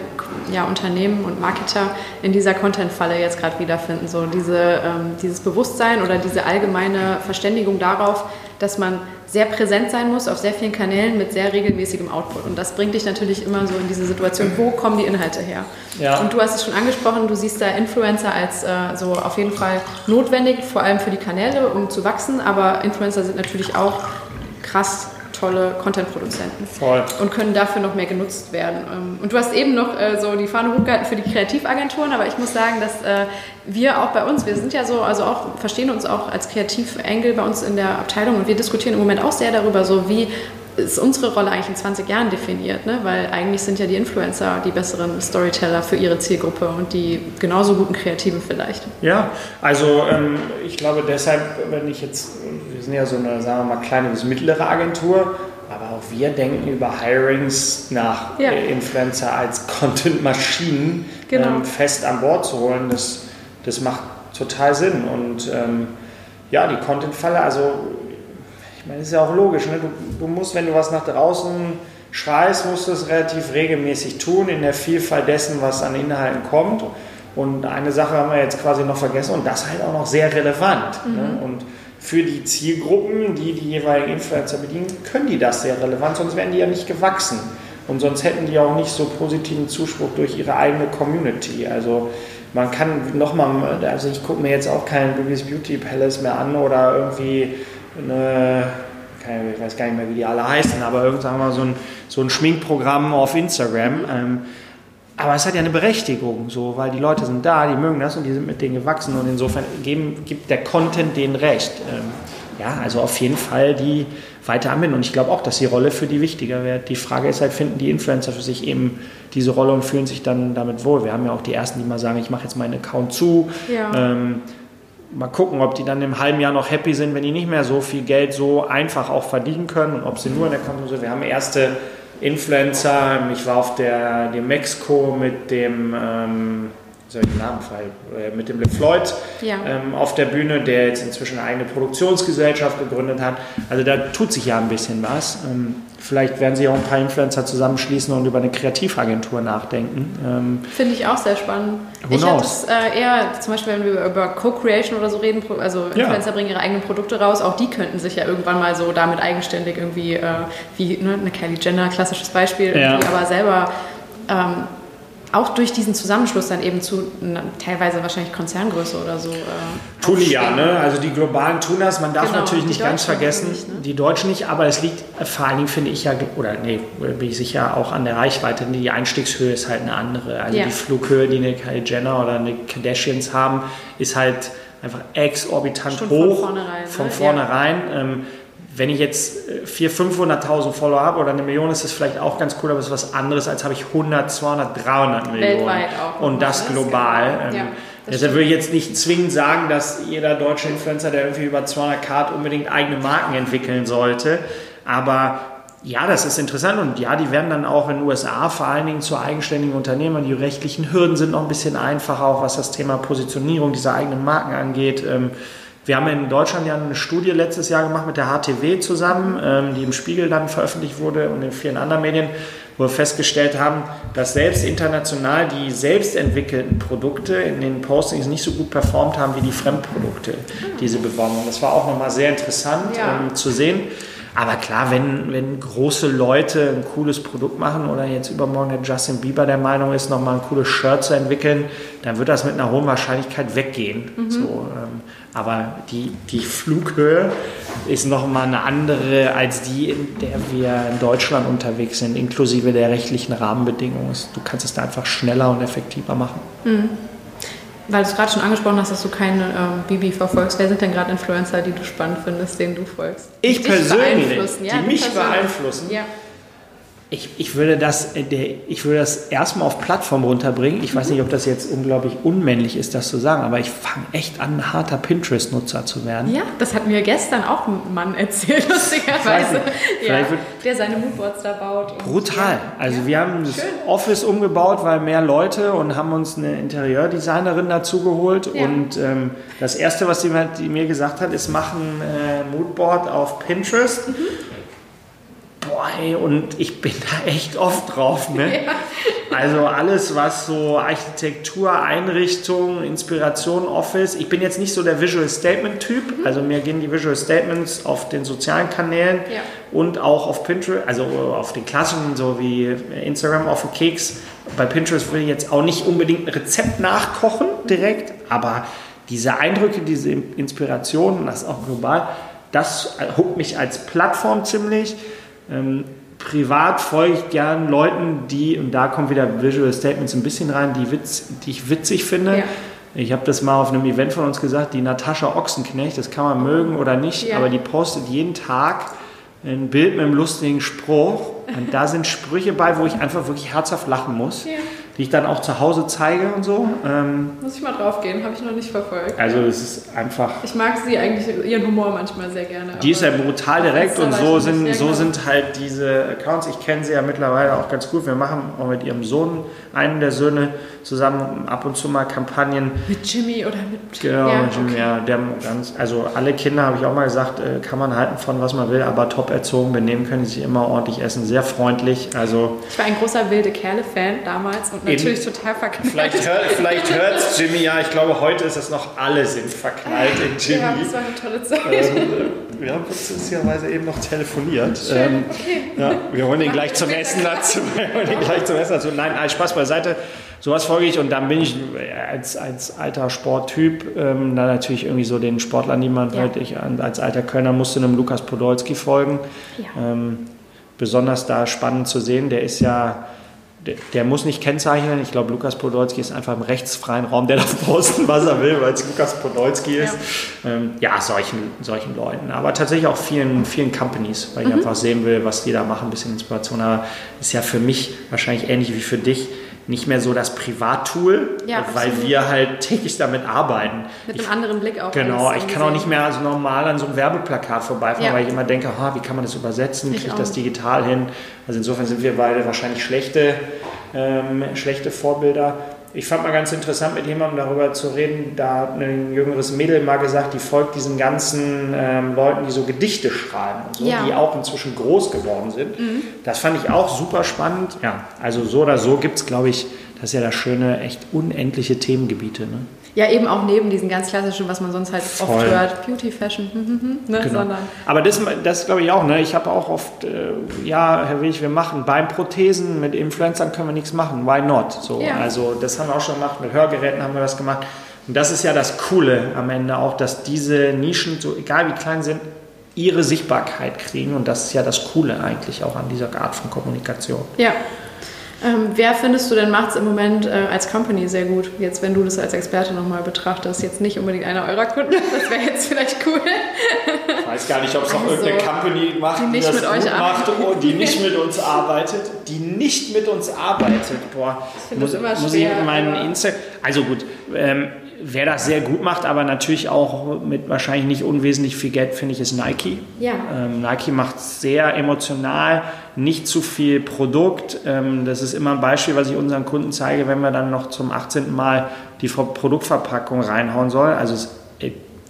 ja, Unternehmen und Marketer in dieser Content-Falle jetzt gerade wiederfinden. So diese, ähm, dieses Bewusstsein oder diese allgemeine Verständigung darauf, dass man sehr präsent sein muss auf sehr vielen Kanälen mit sehr regelmäßigem Output. Und das bringt dich natürlich immer so in diese Situation, wo kommen die Inhalte her? Ja. Und du hast es schon angesprochen, du siehst da Influencer als äh, so auf jeden Fall notwendig, vor allem für die Kanäle, um zu wachsen. Aber Influencer sind natürlich auch krass tolle Content-Produzenten und können dafür noch mehr genutzt werden. Ähm, und du hast eben noch äh, so die Fahne hochgehalten für die Kreativagenturen, aber ich muss sagen, dass äh, wir auch bei uns, wir sind ja so, also auch verstehen uns auch als Kreativ-Engel bei uns in der Abteilung und wir diskutieren im Moment auch sehr darüber, so wie ist unsere Rolle eigentlich in 20 Jahren definiert, ne? weil eigentlich sind ja die Influencer die besseren Storyteller für ihre Zielgruppe und die genauso guten Kreativen vielleicht. Ja, also ähm, ich glaube deshalb, wenn ich jetzt, sind ja so eine, sagen wir mal, kleine bis mittlere Agentur, aber auch wir denken über Hirings nach ja. Influencer als Content-Maschinen genau. ähm, fest an Bord zu holen. Das, das macht total Sinn und ähm, ja, die Content-Falle, also ich meine, das ist ja auch logisch. Ne? Du, du musst, wenn du was nach draußen schreist, musst du es relativ regelmäßig tun, in der Vielfalt dessen, was an Inhalten kommt. Und eine Sache haben wir jetzt quasi noch vergessen und das halt auch noch sehr relevant. Mhm. Ne? Und für die Zielgruppen, die die jeweiligen Influencer bedienen, können die das sehr relevant, sonst wären die ja nicht gewachsen. Und sonst hätten die auch nicht so positiven Zuspruch durch ihre eigene Community. Also man kann nochmal, also ich gucke mir jetzt auch keinen Bibis Beauty Palace mehr an oder irgendwie eine, ich weiß gar nicht mehr, wie die alle heißen, aber irgendwann mal so ein, so ein Schminkprogramm auf Instagram. Aber es hat ja eine Berechtigung, so, weil die Leute sind da, die mögen das und die sind mit denen gewachsen und insofern geben, gibt der Content denen recht. Ähm, ja, also auf jeden Fall die weiter anbinden und ich glaube auch, dass die Rolle für die wichtiger wird. Die Frage ist halt, finden die Influencer für sich eben diese Rolle und fühlen sich dann damit wohl? Wir haben ja auch die Ersten, die mal sagen, ich mache jetzt meinen Account zu. Ja. Ähm, mal gucken, ob die dann im halben Jahr noch happy sind, wenn die nicht mehr so viel Geld so einfach auch verdienen können und ob sie nur in der Account sind. Wir haben erste Influencer. Ich war auf der, der Mexiko mit dem, ähm, soll ich den Namen frei, äh, mit dem LeFloid ja. ähm, auf der Bühne, der jetzt inzwischen eine eigene Produktionsgesellschaft gegründet hat. Also da tut sich ja ein bisschen was. Ähm, Vielleicht werden sich auch ein paar Influencer zusammenschließen und über eine Kreativagentur nachdenken. Ähm, Finde ich auch sehr spannend. Ich habe es äh, eher, zum Beispiel, wenn wir über Co-Creation oder so reden, also Influencer ja. bringen ihre eigenen Produkte raus, auch die könnten sich ja irgendwann mal so damit eigenständig irgendwie, äh, wie ne, eine Kylie Jenner, klassisches Beispiel, ja. aber selber ähm, auch durch diesen Zusammenschluss dann eben zu na, teilweise wahrscheinlich Konzerngröße oder so. Äh, tun die ja, ne? Also die globalen tun das. Man darf genau, natürlich nicht ganz vergessen, nicht, ne? die Deutschen nicht, aber es liegt äh, vor allen Dingen, finde ich ja, oder nee, bin ich sicher auch an der Reichweite. Die Einstiegshöhe ist halt eine andere. Also ja. die Flughöhe, die eine Kylie Jenner oder eine Kardashians haben, ist halt einfach exorbitant Schon hoch. Von vornherein. Von ne? vornherein. Ja. Ähm, wenn ich jetzt 400.000, 500.000 Follower habe oder eine Million, ist das vielleicht auch ganz cool, aber es ist was anderes, als habe ich 100, 200, 300 Millionen. Weltweit auch. Und das global. Ähm, ja, Deshalb würde ich jetzt nicht zwingend sagen, dass jeder deutsche Influencer, der irgendwie über 200 K unbedingt eigene Marken entwickeln sollte. Aber ja, das ist interessant und ja, die werden dann auch in den USA vor allen Dingen zu eigenständigen Unternehmern. Die rechtlichen Hürden sind noch ein bisschen einfacher, auch was das Thema Positionierung dieser eigenen Marken angeht. Wir haben in Deutschland ja eine Studie letztes Jahr gemacht mit der HTW zusammen, ähm, die im Spiegel dann veröffentlicht wurde und in vielen anderen Medien, wo wir festgestellt haben, dass selbst international die selbst entwickelten Produkte in den Postings nicht so gut performt haben wie die Fremdprodukte, diese Beworben. Das war auch nochmal sehr interessant ja. ähm, zu sehen. Aber klar, wenn, wenn große Leute ein cooles Produkt machen oder jetzt übermorgen der Justin Bieber der Meinung ist, nochmal ein cooles Shirt zu entwickeln, dann wird das mit einer hohen Wahrscheinlichkeit weggehen. Mhm. So, ähm, aber die, die Flughöhe ist nochmal eine andere als die, in der wir in Deutschland unterwegs sind, inklusive der rechtlichen Rahmenbedingungen. Du kannst es da einfach schneller und effektiver machen. Mhm. Weil du es gerade schon angesprochen hast, dass du keine ähm, Bibi verfolgst. Wer sind denn gerade Influencer, die du spannend findest, denen du folgst? Ich persönlich, die ja, mich persönlich. beeinflussen. Ja. Ich, ich, würde das, äh, ich würde das erstmal auf Plattform runterbringen. Ich weiß nicht, ob das jetzt unglaublich unmännlich ist, das zu sagen, aber ich fange echt an, ein harter Pinterest-Nutzer zu werden. Ja, das hat mir gestern auch ein Mann erzählt, lustigerweise. Ja, der seine Moodboards da baut. Brutal. Ja. Also wir haben das Schön. Office umgebaut, weil mehr Leute und haben uns eine Interieurdesignerin dazu geholt. Und ähm, das Erste, was sie mir gesagt hat, ist, machen äh, Moodboard auf Pinterest. Mhm boah, und ich bin da echt oft drauf. Ne? Ja. Also alles, was so Architektur, Einrichtung, Inspiration, Office. Ich bin jetzt nicht so der Visual Statement-Typ. Mhm. Also mir gehen die Visual Statements auf den sozialen Kanälen ja. und auch auf Pinterest, also auf den klassischen, so wie Instagram auf den Keks. Bei Pinterest will ich jetzt auch nicht unbedingt ein Rezept nachkochen direkt, aber diese Eindrücke, diese Inspiration, das ist auch global, das huckt mich als Plattform ziemlich. Ähm, privat folge ich gern Leuten, die, und da kommt wieder Visual Statements ein bisschen rein, die, witz, die ich witzig finde. Ja. Ich habe das mal auf einem Event von uns gesagt, die Natascha Ochsenknecht, das kann man mögen oder nicht, ja. aber die postet jeden Tag ein Bild mit einem lustigen Spruch. Und da sind Sprüche bei, wo ich einfach wirklich herzhaft lachen muss. Ja die ich dann auch zu Hause zeige und so. Ähm, Muss ich mal drauf gehen, habe ich noch nicht verfolgt. Also es ist einfach. Ich mag sie eigentlich, ihren Humor manchmal sehr gerne. Die ist ja brutal direkt und so sind, so sind halt diese Accounts. Ich kenne sie ja mittlerweile auch ganz gut. Wir machen auch mit ihrem Sohn, einen der Söhne, zusammen ab und zu mal Kampagnen. Mit Jimmy oder mit Genau, ja, mit Jimmy, okay. ja. Der ganz, also alle Kinder, habe ich auch mal gesagt, äh, kann man halten von was man will, aber top erzogen, benehmen können sie sich immer ordentlich essen, sehr freundlich. Also ich war ein großer wilde Kerle-Fan damals und natürlich in, total verknallt. Vielleicht, hör, vielleicht hört es Jimmy, ja, ich glaube, heute ist es noch, alle sind verknallt in Jimmy. Ja, das war eine tolle Zeit. Ähm, wir haben lustigerweise eben noch telefoniert. Schön, ähm, okay. Ja, wir holen ihn gleich zum Essen dazu. Wir holen ihn gleich zum Essen dazu. Nein, Spaß beiseite. Sowas folge ich und dann bin ich als, als alter Sporttyp ähm, da natürlich irgendwie so den Sportlern, die man ja. halt, ich als alter Kölner musste einem Lukas Podolski folgen. Ja. Ähm, besonders da spannend zu sehen, der ist ja der, der, muss nicht kennzeichnen. Ich glaube, Lukas Podolski ist einfach im rechtsfreien Raum, der darf posten, was er will, weil es Lukas Podolski ist. Ja, ähm, ja solchen, solchen Leuten. Aber tatsächlich auch vielen, vielen Companies, weil ich mhm. einfach sehen will, was die da machen, ein bisschen Inspiration. Aber ist ja für mich wahrscheinlich ähnlich wie für dich nicht mehr so das Privattool, ja, weil wir halt täglich damit arbeiten. Mit einem ich, anderen Blick auch. Genau, ich kann auch nicht mehr so normal an so einem Werbeplakat vorbeifahren, ja. weil ich immer denke, ha, wie kann man das übersetzen, kriege ich das digital hin? Also insofern sind wir beide wahrscheinlich schlechte, ähm, schlechte Vorbilder. Ich fand mal ganz interessant, mit jemandem darüber zu reden. Da hat ein jüngeres Mädel mal gesagt, die folgt diesen ganzen ähm, Leuten, die so Gedichte schreiben und so, ja. die auch inzwischen groß geworden sind. Mhm. Das fand ich auch super spannend. Ja, also so oder so gibt es, glaube ich, das ist ja das Schöne, echt unendliche Themengebiete. Ne? Ja, eben auch neben diesen ganz klassischen, was man sonst halt Voll. oft hört, Beauty, Fashion, hm, hm, hm, ne? genau. sondern. Aber das, das glaube ich auch, ne? Ich habe auch oft, äh, ja, Herr Willig, wir machen Beinprothesen, mit Influencern können wir nichts machen, why not? So, ja. Also das haben wir auch schon gemacht, mit Hörgeräten haben wir das gemacht. Und das ist ja das Coole am Ende auch, dass diese Nischen, so egal wie klein sind, ihre Sichtbarkeit kriegen. Und das ist ja das Coole eigentlich auch an dieser Art von Kommunikation. Ja, ähm, wer findest du denn macht es im Moment äh, als Company sehr gut? Jetzt, wenn du das als Experte nochmal betrachtest, jetzt nicht unbedingt einer eurer Kunden, das wäre jetzt vielleicht cool. Ich weiß gar nicht, ob es noch also, irgendeine Company macht, die, nicht die das mit euch macht, oh, die nicht mit uns arbeitet, die nicht mit uns arbeitet. Boah, ich muss, muss schwer, ich meinen Insta also gut, ähm, Wer das sehr gut macht, aber natürlich auch mit wahrscheinlich nicht unwesentlich viel Geld, finde ich, ist Nike. Ja. Ähm, Nike macht sehr emotional, nicht zu viel Produkt. Ähm, das ist immer ein Beispiel, was ich unseren Kunden zeige, wenn wir dann noch zum 18. Mal die Produktverpackung reinhauen soll. Also, es,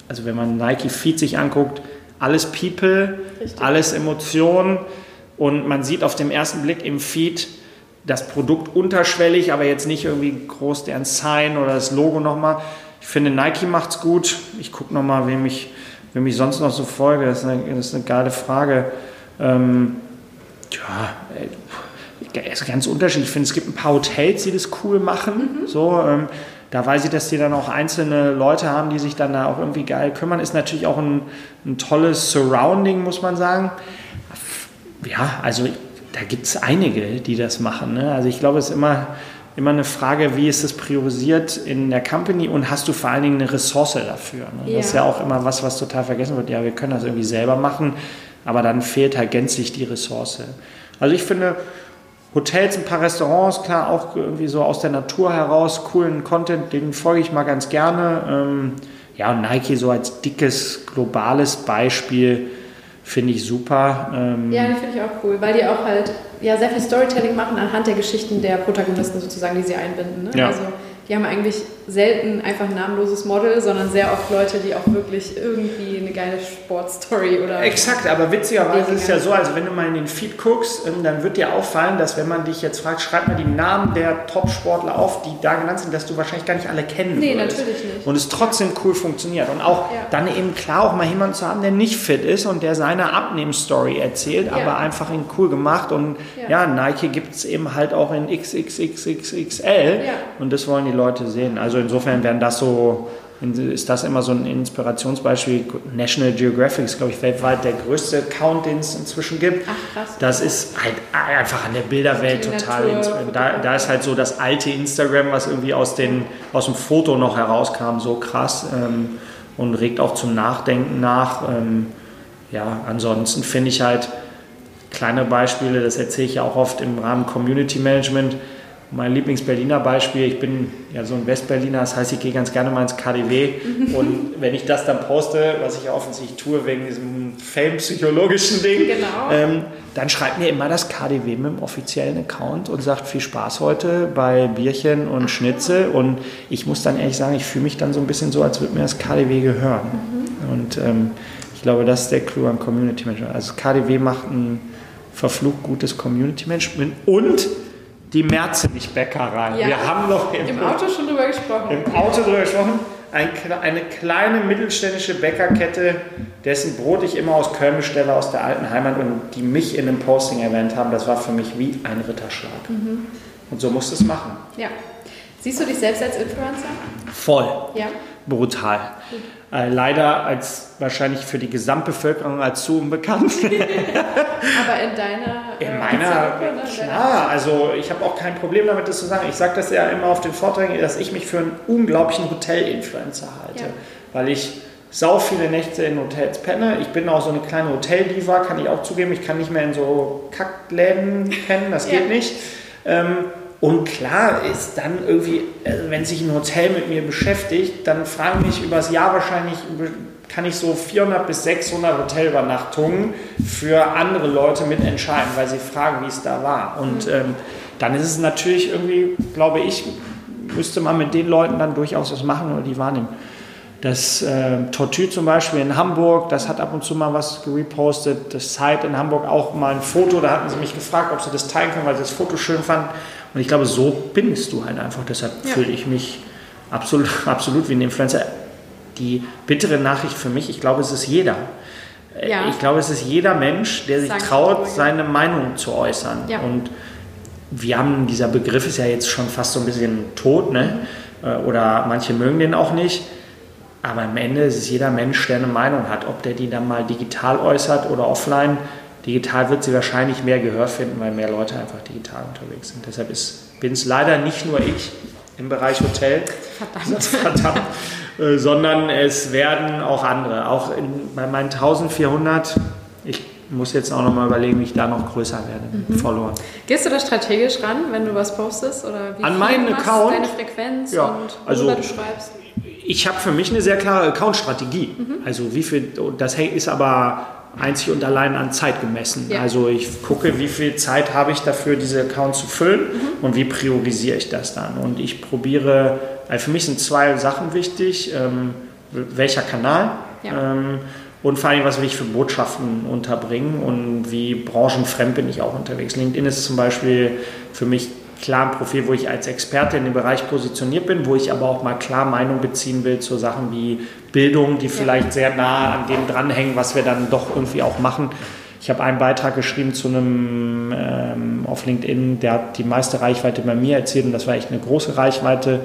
also wenn man Nike Feed sich anguckt, alles People, Richtig. alles Emotionen und man sieht auf dem ersten Blick im Feed, das Produkt unterschwellig, aber jetzt nicht irgendwie groß deren Sign oder das Logo nochmal. Ich finde, Nike macht es gut. Ich gucke nochmal, wem ich, wem ich sonst noch so folge. Das ist eine, das ist eine geile Frage. Ähm, ja, ist ganz unterschiedlich. Ich finde, es gibt ein paar Hotels, die das cool machen. Mhm. So, ähm, da weiß ich, dass die dann auch einzelne Leute haben, die sich dann da auch irgendwie geil kümmern. Ist natürlich auch ein, ein tolles Surrounding, muss man sagen. Ja, also da gibt es einige, die das machen. Ne? Also ich glaube, es ist immer, immer eine Frage, wie ist es priorisiert in der Company und hast du vor allen Dingen eine Ressource dafür. Ne? Ja. Das ist ja auch immer was, was total vergessen wird. Ja, wir können das irgendwie selber machen, aber dann fehlt halt gänzlich die Ressource. Also ich finde, Hotels, ein paar Restaurants, klar, auch irgendwie so aus der Natur heraus, coolen Content, den folge ich mal ganz gerne. Ähm, ja, und Nike so als dickes, globales Beispiel finde ich super. Ähm ja, die finde ich auch cool, weil die auch halt ja, sehr viel Storytelling machen anhand der Geschichten der Protagonisten sozusagen, die sie einbinden. Ne? Ja. Also die haben eigentlich selten einfach ein namenloses Model, sondern sehr oft Leute, die auch wirklich irgendwie eine geile Sportstory oder. Exakt, aber witzigerweise ist es ja so, also wenn du mal in den Feed guckst, ähm, dann wird dir auffallen, dass wenn man dich jetzt fragt, schreib mal die Namen der Top-Sportler auf, die da genannt sind, dass du wahrscheinlich gar nicht alle kennen Nee, würdest. natürlich nicht. Und es trotzdem cool funktioniert. Und auch ja. dann eben klar auch mal jemanden zu haben, der nicht fit ist und der seine Abnehmstory erzählt, ja. aber einfach ihn cool gemacht. Und ja, ja Nike gibt es eben halt auch in XXXXXL. Und das wollen die Leute sehen. Also insofern werden das so, ist das immer so ein Inspirationsbeispiel. National Geographic ist, glaube ich, weltweit der größte Account, den es inzwischen gibt. Ach, krass. Das ist halt einfach an der Bilderwelt total. Da, da, ist halt so das alte Instagram, was irgendwie aus, den, aus dem Foto noch herauskam, so krass ähm, und regt auch zum Nachdenken nach. Ähm, ja, ansonsten finde ich halt kleine Beispiele, das erzähle ich ja auch oft im Rahmen Community Management mein Lieblings-Berliner Beispiel, ich bin ja so ein Westberliner, das heißt, ich gehe ganz gerne mal ins KDW und wenn ich das dann poste, was ich ja offensichtlich tue wegen diesem Fame-psychologischen Ding, genau. ähm, dann schreibt mir immer das KDW mit dem offiziellen Account und sagt viel Spaß heute bei Bierchen und Schnitzel und ich muss dann ehrlich sagen, ich fühle mich dann so ein bisschen so, als würde mir das KDW gehören mhm. und ähm, ich glaube, das ist der Clou an Community Management. Also KDW macht ein verflucht gutes Community Management und die Merzenich-Bäckerei. Ja. Wir haben noch Im Auto schon drüber gesprochen. im Auto drüber gesprochen. Ein, eine kleine mittelständische Bäckerkette, dessen Brot ich immer aus Köln bestelle, aus der alten Heimat und die mich in einem Posting erwähnt haben, das war für mich wie ein Ritterschlag. Und so musst du es machen. Ja. Siehst du dich selbst als Influencer? Voll. Ja. Brutal. Äh, leider als wahrscheinlich für die Gesamtbevölkerung als zu unbekannt. Aber in deiner. In äh, meiner, in deiner- klar, also ich habe auch kein Problem damit, das zu sagen. Ich sage das ja immer auf den Vorträgen, dass ich mich für einen unglaublichen Hotel-Influencer halte. Ja. Weil ich sau viele Nächte in Hotels penne. Ich bin auch so eine kleine Hoteldiva, kann ich auch zugeben. Ich kann nicht mehr in so Kackläden pennen, das geht Ja. nicht. Ähm, und klar ist dann irgendwie, also wenn sich ein Hotel mit mir beschäftigt, dann fragen mich übers Jahr wahrscheinlich, kann ich so 400 bis 600 Hotelübernachtungen für andere Leute mitentscheiden, weil sie fragen, wie es da war. Und ähm, dann ist es natürlich irgendwie, glaube ich, müsste man mit den Leuten dann durchaus was machen oder die wahrnehmen. Das äh, Tortue zum Beispiel in Hamburg, das hat ab und zu mal was gerepostet. Das Zeit in Hamburg auch mal ein Foto. Da hatten sie mich gefragt, ob sie das teilen können, weil sie das Foto schön fanden. Und ich glaube, so bindest du halt einfach. Deshalb Ja. fühle ich mich absolut, absolut wie ein Influencer. Die bittere Nachricht für mich, ich glaube, es ist jeder. Ja. Ich glaube, es ist jeder Mensch, der sich Sagen traut, seine Meinung zu äußern. Ja. Und wir haben, dieser Begriff ist ja jetzt schon fast so ein bisschen tot, ne? Äh, Oder manche mögen den auch nicht. Aber am Ende ist es jeder Mensch, der eine Meinung hat, ob der die dann mal digital äußert oder offline. Digital wird sie wahrscheinlich mehr Gehör finden, weil mehr Leute einfach digital unterwegs sind. Deshalb bin es leider nicht nur ich im Bereich Hotel, Verdammt. verdammt, äh, sondern es werden auch andere. Auch in, bei meinen 1400, ich muss jetzt auch nochmal überlegen, wie ich da noch größer werde, Mhm. Follower. Gehst du da strategisch ran, wenn du was postest? Oder wie An meinen Account? Deine Frequenz Ja, und also- du schreibst? Ich habe für mich eine sehr klare Account-Strategie. Mhm. Also wie viel, das hängt- ist aber einzig und allein an Zeit gemessen. Ja. Also ich gucke, wie viel Zeit habe ich dafür, diese Accounts zu füllen Mhm. und wie priorisiere ich das dann. Und ich probiere, weil für mich sind zwei Sachen wichtig. Ähm, welcher Kanal Ja. ähm, und vor allem, was will ich für Botschaften unterbringen und wie branchenfremd bin ich auch unterwegs. LinkedIn ist zum Beispiel für mich klar ein Profil, wo ich als Experte in dem Bereich positioniert bin, wo ich aber auch mal klar Meinung beziehen will zu Sachen wie Bildung, die vielleicht sehr nah an dem dranhängen, was wir dann doch irgendwie auch machen. Ich habe einen Beitrag geschrieben zu einem ähm, auf LinkedIn, der hat die meiste Reichweite bei mir erzielt und das war echt eine große Reichweite.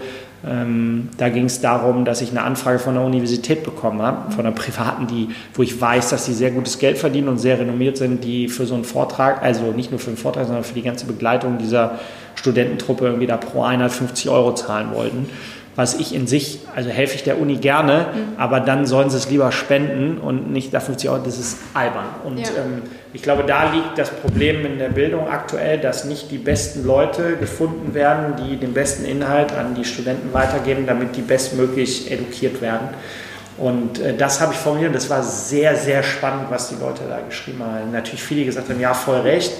Ähm, da ging es darum, dass ich eine Anfrage von der Universität bekommen habe, von einer privaten, die, wo ich weiß, dass sie sehr gutes Geld verdienen und sehr renommiert sind, die für so einen Vortrag, also nicht nur für den Vortrag, sondern für die ganze Begleitung dieser Studententruppe irgendwie da pro Einheit 50 Euro zahlen wollten. Was ich in sich, also helfe ich der Uni gerne, aber dann sollen sie es lieber spenden und nicht da 50 Euro, das ist albern. Und Ja. ähm, ich glaube, da liegt das Problem in der Bildung aktuell, dass nicht die besten Leute gefunden werden, die den besten Inhalt an die Studenten weitergeben, damit die bestmöglich edukiert werden. Und äh, das habe ich formuliert. Das war sehr, sehr spannend, was die Leute da geschrieben haben. Natürlich viele gesagt haben, ja, voll recht.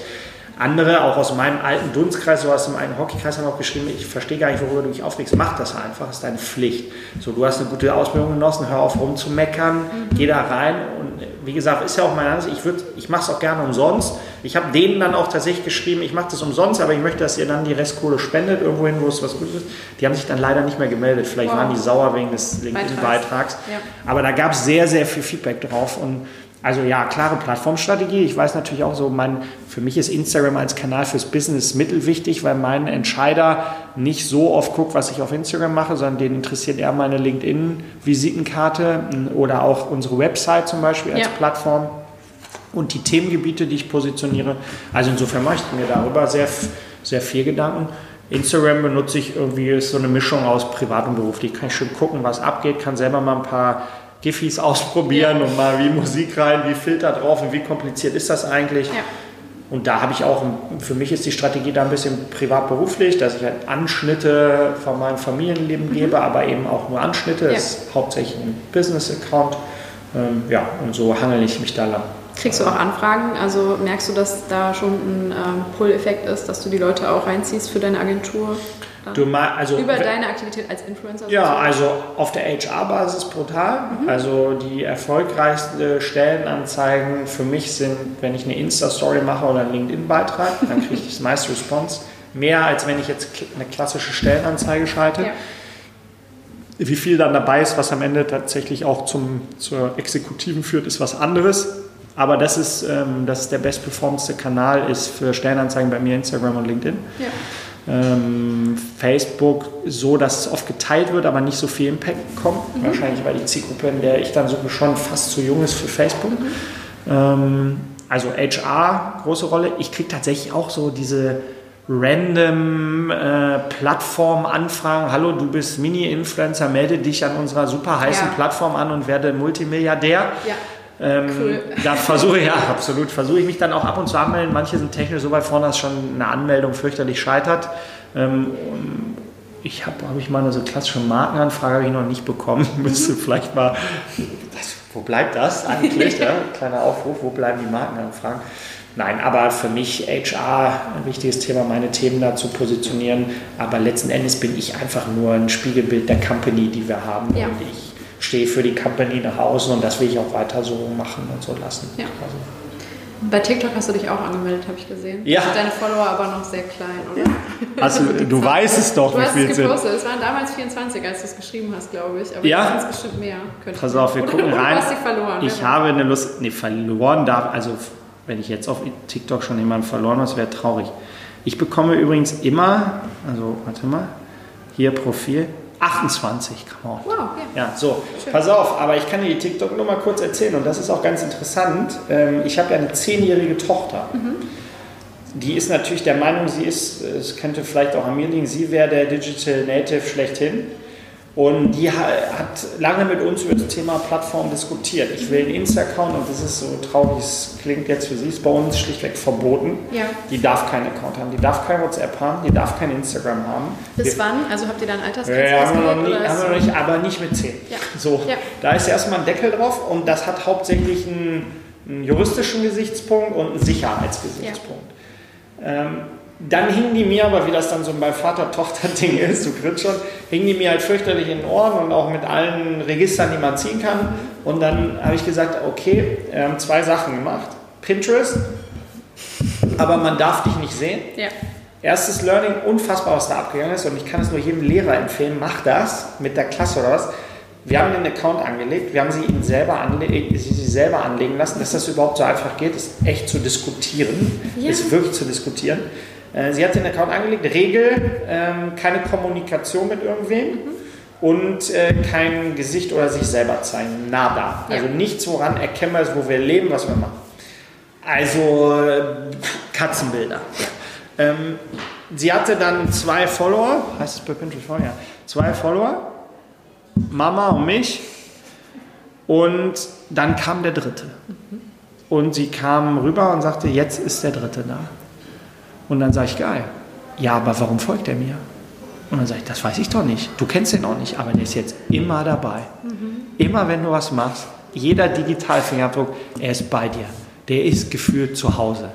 Andere, auch aus meinem alten Dunstkreis, so aus dem einen Hockeykreis, haben auch geschrieben, ich verstehe gar nicht, worüber du dich aufregst. Mach das einfach, ist deine Pflicht. So, du hast eine gute Ausbildung genossen, hör auf rumzumeckern, geh da rein. Und wie gesagt, ist ja auch meine Ansicht, ich, würd- ich mache es auch gerne umsonst. Ich habe denen dann auch tatsächlich geschrieben, ich mache das umsonst, aber ich möchte, dass ihr dann die Restkohle spendet, irgendwohin, wo es was Gutes ist. Die haben sich dann leider nicht mehr gemeldet. Vielleicht Wow. waren die sauer wegen des LinkedIn-Beitrags. Ja. Aber da gab es sehr, sehr viel Feedback drauf. Und also ja, klare Plattformstrategie. Ich weiß natürlich auch so, mein, für mich ist Instagram als Kanal fürs Business mittelwichtig, weil mein Entscheider nicht so oft guckt, was ich auf Instagram mache, sondern den interessiert eher meine LinkedIn-Visitenkarte oder auch unsere Website zum Beispiel als Ja. Plattform und die Themengebiete, die ich positioniere. Also insofern mache ich mir darüber sehr, sehr viel Gedanken. Instagram benutze ich irgendwie, ist so eine Mischung aus privat und beruflich. Kann ich schön gucken, was abgeht, kann selber mal ein paar Giffys ausprobieren und mal wie Musik rein, wie Filter drauf und wie kompliziert ist das eigentlich. Ja. Und da habe ich auch, für mich ist die Strategie da ein bisschen privat-beruflich, dass ich halt Anschnitte von meinem Familienleben gebe, aber eben auch nur Anschnitte. Ja. Das ist hauptsächlich ein Business-Account. Ähm, ja, und so hangel ich mich da lang. Kriegst du auch Anfragen? Also merkst du, dass da schon ein ähm, Pull-Effekt ist, dass du die Leute auch reinziehst für deine Agentur? Du mal, also, Über deine Aktivität als Influencer? Ja, also auf der HR-Basis brutal. Mhm. Also die erfolgreichsten Stellenanzeigen für mich sind, wenn ich eine Insta-Story mache oder einen LinkedIn-Beitrag, dann kriege ich das meiste Response. mehr, als wenn ich jetzt eine klassische Stellenanzeige schalte. Ja. Wie viel dann dabei ist, was am Ende tatsächlich auch zum, zur Exekutiven führt, ist was anderes. Aber das ist, ähm, das ist der bestperformendste Kanal ist für Stellenanzeigen bei mir Instagram und LinkedIn. Ja. Ähm, Facebook so, dass es oft geteilt wird, aber nicht so viel Impact kommt. Mhm. Wahrscheinlich, weil die Zielgruppe, in der ich dann suche, schon fast zu jung ist für Facebook. Mhm. Ähm, also HR, große Rolle. Ich kriege tatsächlich auch so diese random äh, Plattform-Anfragen. Hallo, du bist Mini-Influencer, melde dich an unserer super heißen ja. Plattform an und werde Multimilliardär. Ja. Ähm, cool. Da versuche ich, ja, absolut, versuche ich mich dann auch ab und zu anmelden. Manche sind technisch so weit vorne, dass schon eine Anmeldung fürchterlich scheitert. Ähm, ich habe, habe ich mal eine so klassische Markenanfrage habe ich noch nicht bekommen. Müsste vielleicht mal, das, wo bleibt das eigentlich? ja? Kleiner Aufruf, wo bleiben die Markenanfragen? Nein, aber für mich HR ein wichtiges Thema, meine Themen da zu positionieren. Aber letzten Endes bin ich einfach nur ein Spiegelbild der Company, die wir haben. Ja. Und ich stehe für die Company nach außen und das will ich auch weiter so machen und so lassen. Ja. Also. Bei TikTok hast du dich auch angemeldet, habe ich gesehen. Ja. Sind deine Follower aber noch sehr klein, oder? Also, du weißt es doch, du viel es gepostet. Es waren damals 24, als du es geschrieben hast, glaube ich. Aber ja. jetzt bestimmt mehr. Pass auf, wir oder gucken rein. Du hast sie verloren. Ich habe eine Lust, nee, verloren darf, also wenn ich jetzt auf TikTok schon jemanden verloren habe, wäre traurig. Ich bekomme übrigens immer, also warte mal, hier Profil, 28, come on. Wow, ja. ja so, Schön. pass auf, aber ich kann dir die TikTok nur mal kurz erzählen und das ist auch ganz interessant. Ähm, ich habe ja eine zehnjährige Tochter. Mhm. Die ist natürlich der Meinung, sie ist, es könnte vielleicht auch an mir liegen, sie wäre der Digital Native schlechthin. Und die hat lange mit uns über das Thema Plattform diskutiert. Ich will einen Insta-Account und das ist so traurig, es klingt jetzt für sie, ist bei uns schlichtweg verboten. Ja. Die darf keinen Account haben, die darf kein WhatsApp haben, die darf kein Instagram haben. Bis wir, wann? Also habt ihr dann Altersgrenze? Ja, haben wir, noch nie, haben wir noch nicht, aber nicht mit 10. Ja. So, ja. da ist erstmal ein Deckel drauf und das hat hauptsächlich einen, einen juristischen Gesichtspunkt und einen Sicherheitsgesichtspunkt. Ja. Ähm, dann hingen die mir, aber wie das dann so beim Vater-Tochter-Ding ist, du kriegst schon, hingen die mir halt fürchterlich in den Ohren und auch mit allen Registern, die man ziehen kann. Und dann habe ich gesagt, okay, ähm, zwei Sachen gemacht. Pinterest, aber man darf dich nicht sehen. Ja. Erstes Learning, unfassbar, was da abgegangen ist. Und ich kann es nur jedem Lehrer empfehlen, mach das mit der Klasse oder was. Wir haben den Account angelegt, wir haben sie, ihn selber anle sie, sie selber anlegen lassen. Dass das überhaupt so einfach geht, ist echt zu diskutieren. Ja. Ist wirklich zu diskutieren. Äh, sie hat den Account angelegt, Regel, ähm, keine Kommunikation mit irgendwem mhm. und äh, kein Gesicht oder sich selber zeigen, nada. Ja. Also nichts, woran erkennbar ist, wo wir leben, was wir machen. Also äh, Katzenbilder. Ähm, sie hatte dann zwei Follower, heißt es bei Pinterest vorher, zwei Follower, Mama und mich und dann kam der dritte. Mhm. Und sie kam rüber und sagte, jetzt ist der dritte da. Und dann sage ich, geil. Ja, aber warum folgt er mir? Und dann sage ich, das weiß ich doch nicht. Du kennst ihn auch nicht, aber der ist jetzt immer dabei. Mhm. Immer wenn du was machst, jeder Digitalfingerabdruck, er ist bei dir. Der ist gefühlt zu Hause.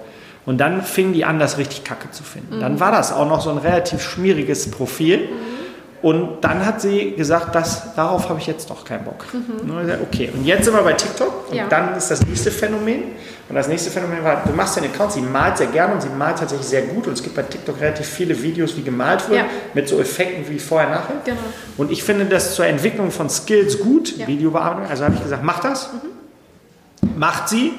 Und dann fingen die an, das richtig kacke zu finden. Mhm. Dann war das auch noch so ein relativ schmieriges Profil. Mhm. Und dann hat sie gesagt, das, darauf habe ich jetzt doch keinen Bock. Mhm. Okay, und jetzt sind wir bei TikTok. Und ja. dann ist das nächste Phänomen. Und das nächste Phänomen war, du machst deinen Account, sie malt sehr gerne und sie malt tatsächlich sehr gut. Und es gibt bei TikTok relativ viele Videos, wie gemalt wird, ja. mit so Effekten wie vorher, nachher. Genau. Und ich finde das zur Entwicklung von Skills gut, ja. Videobearbeitung. Also habe ich gesagt, mach das. Mhm. Macht sie.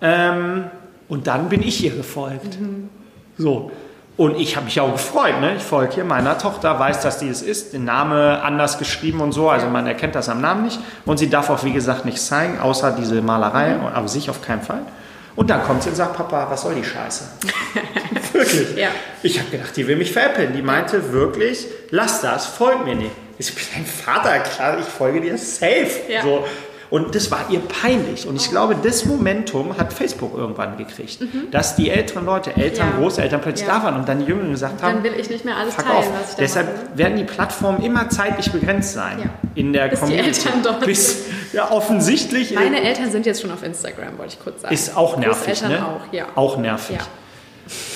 Ähm, und dann bin ich ihr gefolgt. Mhm. So. Und ich habe mich auch gefreut. Ne? Ich folge hier meiner Tochter, weiß, dass die es ist, den Name anders geschrieben und so, also man erkennt das am Namen nicht. Und sie darf auch, wie gesagt, nichts zeigen, außer diese Malerei, mhm. aber sich auf keinen Fall. Und dann kommt sie und sagt, Papa, was soll die Scheiße? wirklich. Ja. Ich habe gedacht, die will mich veräppeln. Die meinte wirklich, lass das, folg mir nicht. Ich bin dein Vater, klar, ich folge dir safe. Ja. So, und das war ihr peinlich. Und ich glaube, das Momentum hat Facebook irgendwann gekriegt. Mhm. Dass die älteren Leute, Eltern, ja. Großeltern plötzlich ja. da waren und dann die Jüngeren gesagt haben, dann will ich nicht mehr alles teilen, auf. was ich Deshalb mache. werden die Plattformen immer zeitlich begrenzt sein ja. in der Bis Community. Die Eltern dort Bis, ja, offensichtlich. Meine Eltern sind jetzt schon auf Instagram, wollte ich kurz sagen. Ist auch nervig, ne? auch, ja. Auch nervig.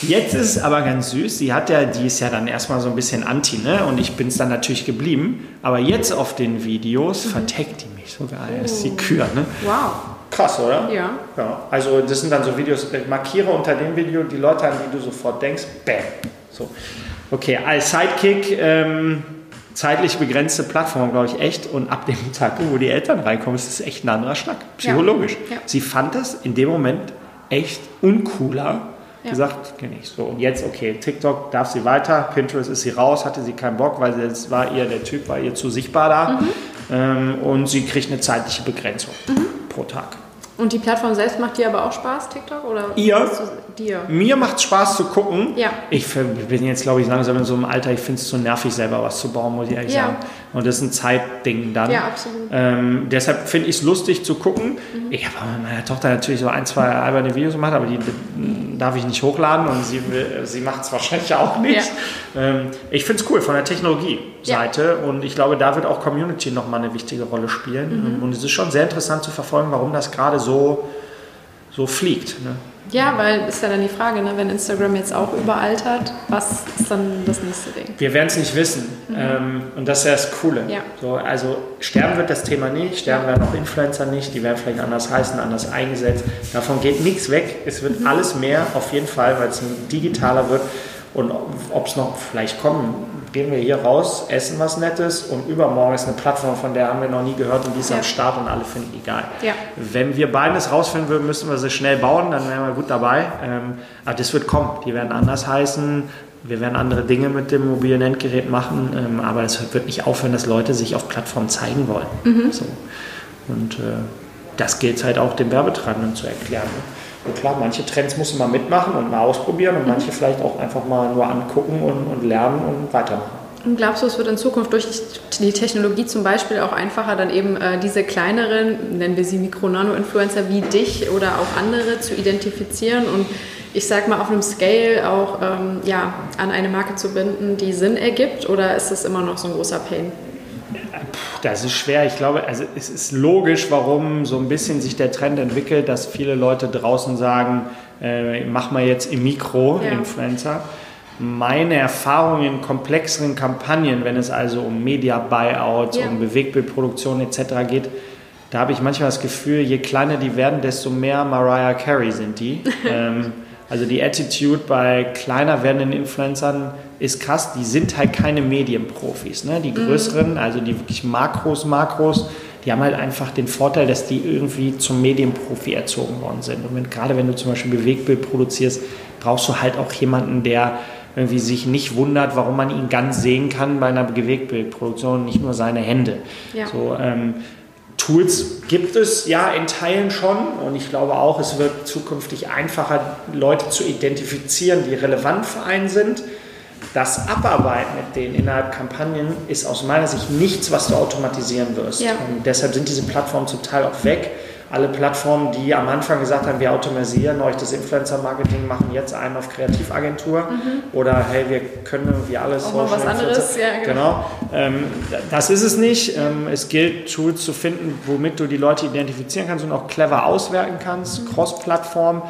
Jetzt ist es aber ganz süß. Sie hat ja, die ist ja dann erstmal so ein bisschen anti, ne? Und ich bin es dann natürlich geblieben. Aber jetzt auf den Videos mhm. verteckt die mich so geil. Oh. Das ist die Kür, ne? Wow. Krass, oder? Ja. ja. Also das sind dann so Videos, ich markiere unter dem Video die Leute, an die du sofort denkst, bam. So. Okay, als Sidekick, ähm, zeitlich begrenzte Plattform, glaube ich, echt. Und ab dem Zeitpunkt, wo die Eltern reinkommen, ist es echt ein anderer Schnack, psychologisch. Ja. Ja. Sie fand das in dem Moment echt uncooler. Ja. Gesagt, kenne ich so. Und jetzt, okay, TikTok darf sie weiter, Pinterest ist sie raus, hatte sie keinen Bock, weil es war ihr, der Typ war ihr zu sichtbar da. Mhm. Ähm, und sie kriegt eine zeitliche Begrenzung pro Tag. Und die Plattform selbst macht dir aber auch Spaß, TikTok? Oder Ihr? Dir. Mir macht es Spaß zu gucken. Ja. Ich bin jetzt, glaube ich, langsam in so einem Alter, ich finde es zu nervig, selber was zu bauen, muss ich ehrlich Ja. sagen. Und das ist ein Zeitding dann. Ja, absolut. Ähm, deshalb finde ich es lustig zu gucken. Mhm. Ich habe mit meiner Tochter natürlich so ein, zwei alberne Videos gemacht, aber die darf ich nicht hochladen und sie, sie macht es wahrscheinlich auch nicht. Ähm, ich finde es cool von der Technologie-Seite und ich glaube, da wird auch Community nochmal eine wichtige Rolle spielen. Mhm. Und es ist schon sehr interessant zu verfolgen, warum das gerade so, so fliegt. Ne? Ja, weil ist ja dann die Frage, ne, wenn Instagram jetzt auch überaltert, was ist dann das nächste Ding? Wir werden es nicht wissen. Ähm, und das ist ja das Coole. Mhm. Ja. So, also sterben wird das Thema nicht, sterben werden auch Influencer nicht, die werden vielleicht anders heißen, anders eingesetzt. Davon geht nichts weg. Es wird Mhm. alles mehr, auf jeden Fall, weil es digitaler wird. Und ob es noch vielleicht kommen, gehen wir hier raus, essen was Nettes und übermorgen ist eine Plattform, von der haben wir noch nie gehört und die ist Ja. am Start und alle finden die geil. Ja. Wenn wir beides rausfinden würden, müssten wir sie schnell bauen, dann wären wir gut dabei. Ähm, aber das wird kommen. Die werden anders heißen. Wir werden andere Dinge mit dem mobilen Endgerät machen, ähm, aber es wird nicht aufhören, dass Leute sich auf Plattformen zeigen wollen. So. Und äh, das gilt halt auch den Werbetreibenden zu erklären. Ne? Und klar, manche Trends muss man mitmachen und mal ausprobieren und manche vielleicht auch einfach mal nur angucken und, und lernen und weitermachen. Und glaubst du, es wird in Zukunft durch die Technologie zum Beispiel auch einfacher, dann eben äh, diese kleineren, nennen wir sie Mikro-Nano-Influencer wie dich oder auch andere zu identifizieren und ich sag mal auf einem Scale auch ähm, ja, an eine Marke zu binden, die Sinn ergibt? Oder ist das immer noch so ein großer Pain? Das ist schwer. Ich glaube, also es ist logisch, warum so ein bisschen sich der Trend entwickelt, dass viele Leute draußen sagen, äh, mach mal jetzt im Mikro Ja. Influencer. Meine Erfahrung in komplexeren Kampagnen, wenn es also um Media-Buyouts, Ja. um Bewegbildproduktion etc. geht, da habe ich manchmal das Gefühl, je kleiner die werden, desto mehr Mariah Carey sind die. ähm, also die Attitude bei kleiner werdenden Influencern ist krass. Die sind halt keine Medienprofis. Ne? Die größeren, also die wirklich Makros, Makros, die haben halt einfach den Vorteil, dass die irgendwie zum Medienprofi erzogen worden sind. Und wenn, gerade wenn du zum Beispiel Bewegtbild produzierst, brauchst du halt auch jemanden, der irgendwie sich nicht wundert, warum man ihn ganz sehen kann bei einer Bewegtbildproduktion, nicht nur seine Hände. Ja. So, ähm, Tools gibt es ja in Teilen schon und ich glaube auch, es wird zukünftig einfacher, Leute zu identifizieren, die relevant für einen sind. Das Abarbeiten mit denen innerhalb Kampagnen ist aus meiner Sicht nichts, was du automatisieren wirst. Ja. Und deshalb sind diese Plattformen zum Teil auch weg. Alle Plattformen, die am Anfang gesagt haben, wir automatisieren euch das Influencer-Marketing, machen jetzt einen auf Kreativagentur oder hey, wir können irgendwie alles. Mhm. Auch mal was anderes, ja, genau. genau. Ähm, das ist es nicht. Ähm, es gilt, Tools zu finden, womit du die Leute identifizieren kannst und auch clever auswerten kannst, Cross-Plattform.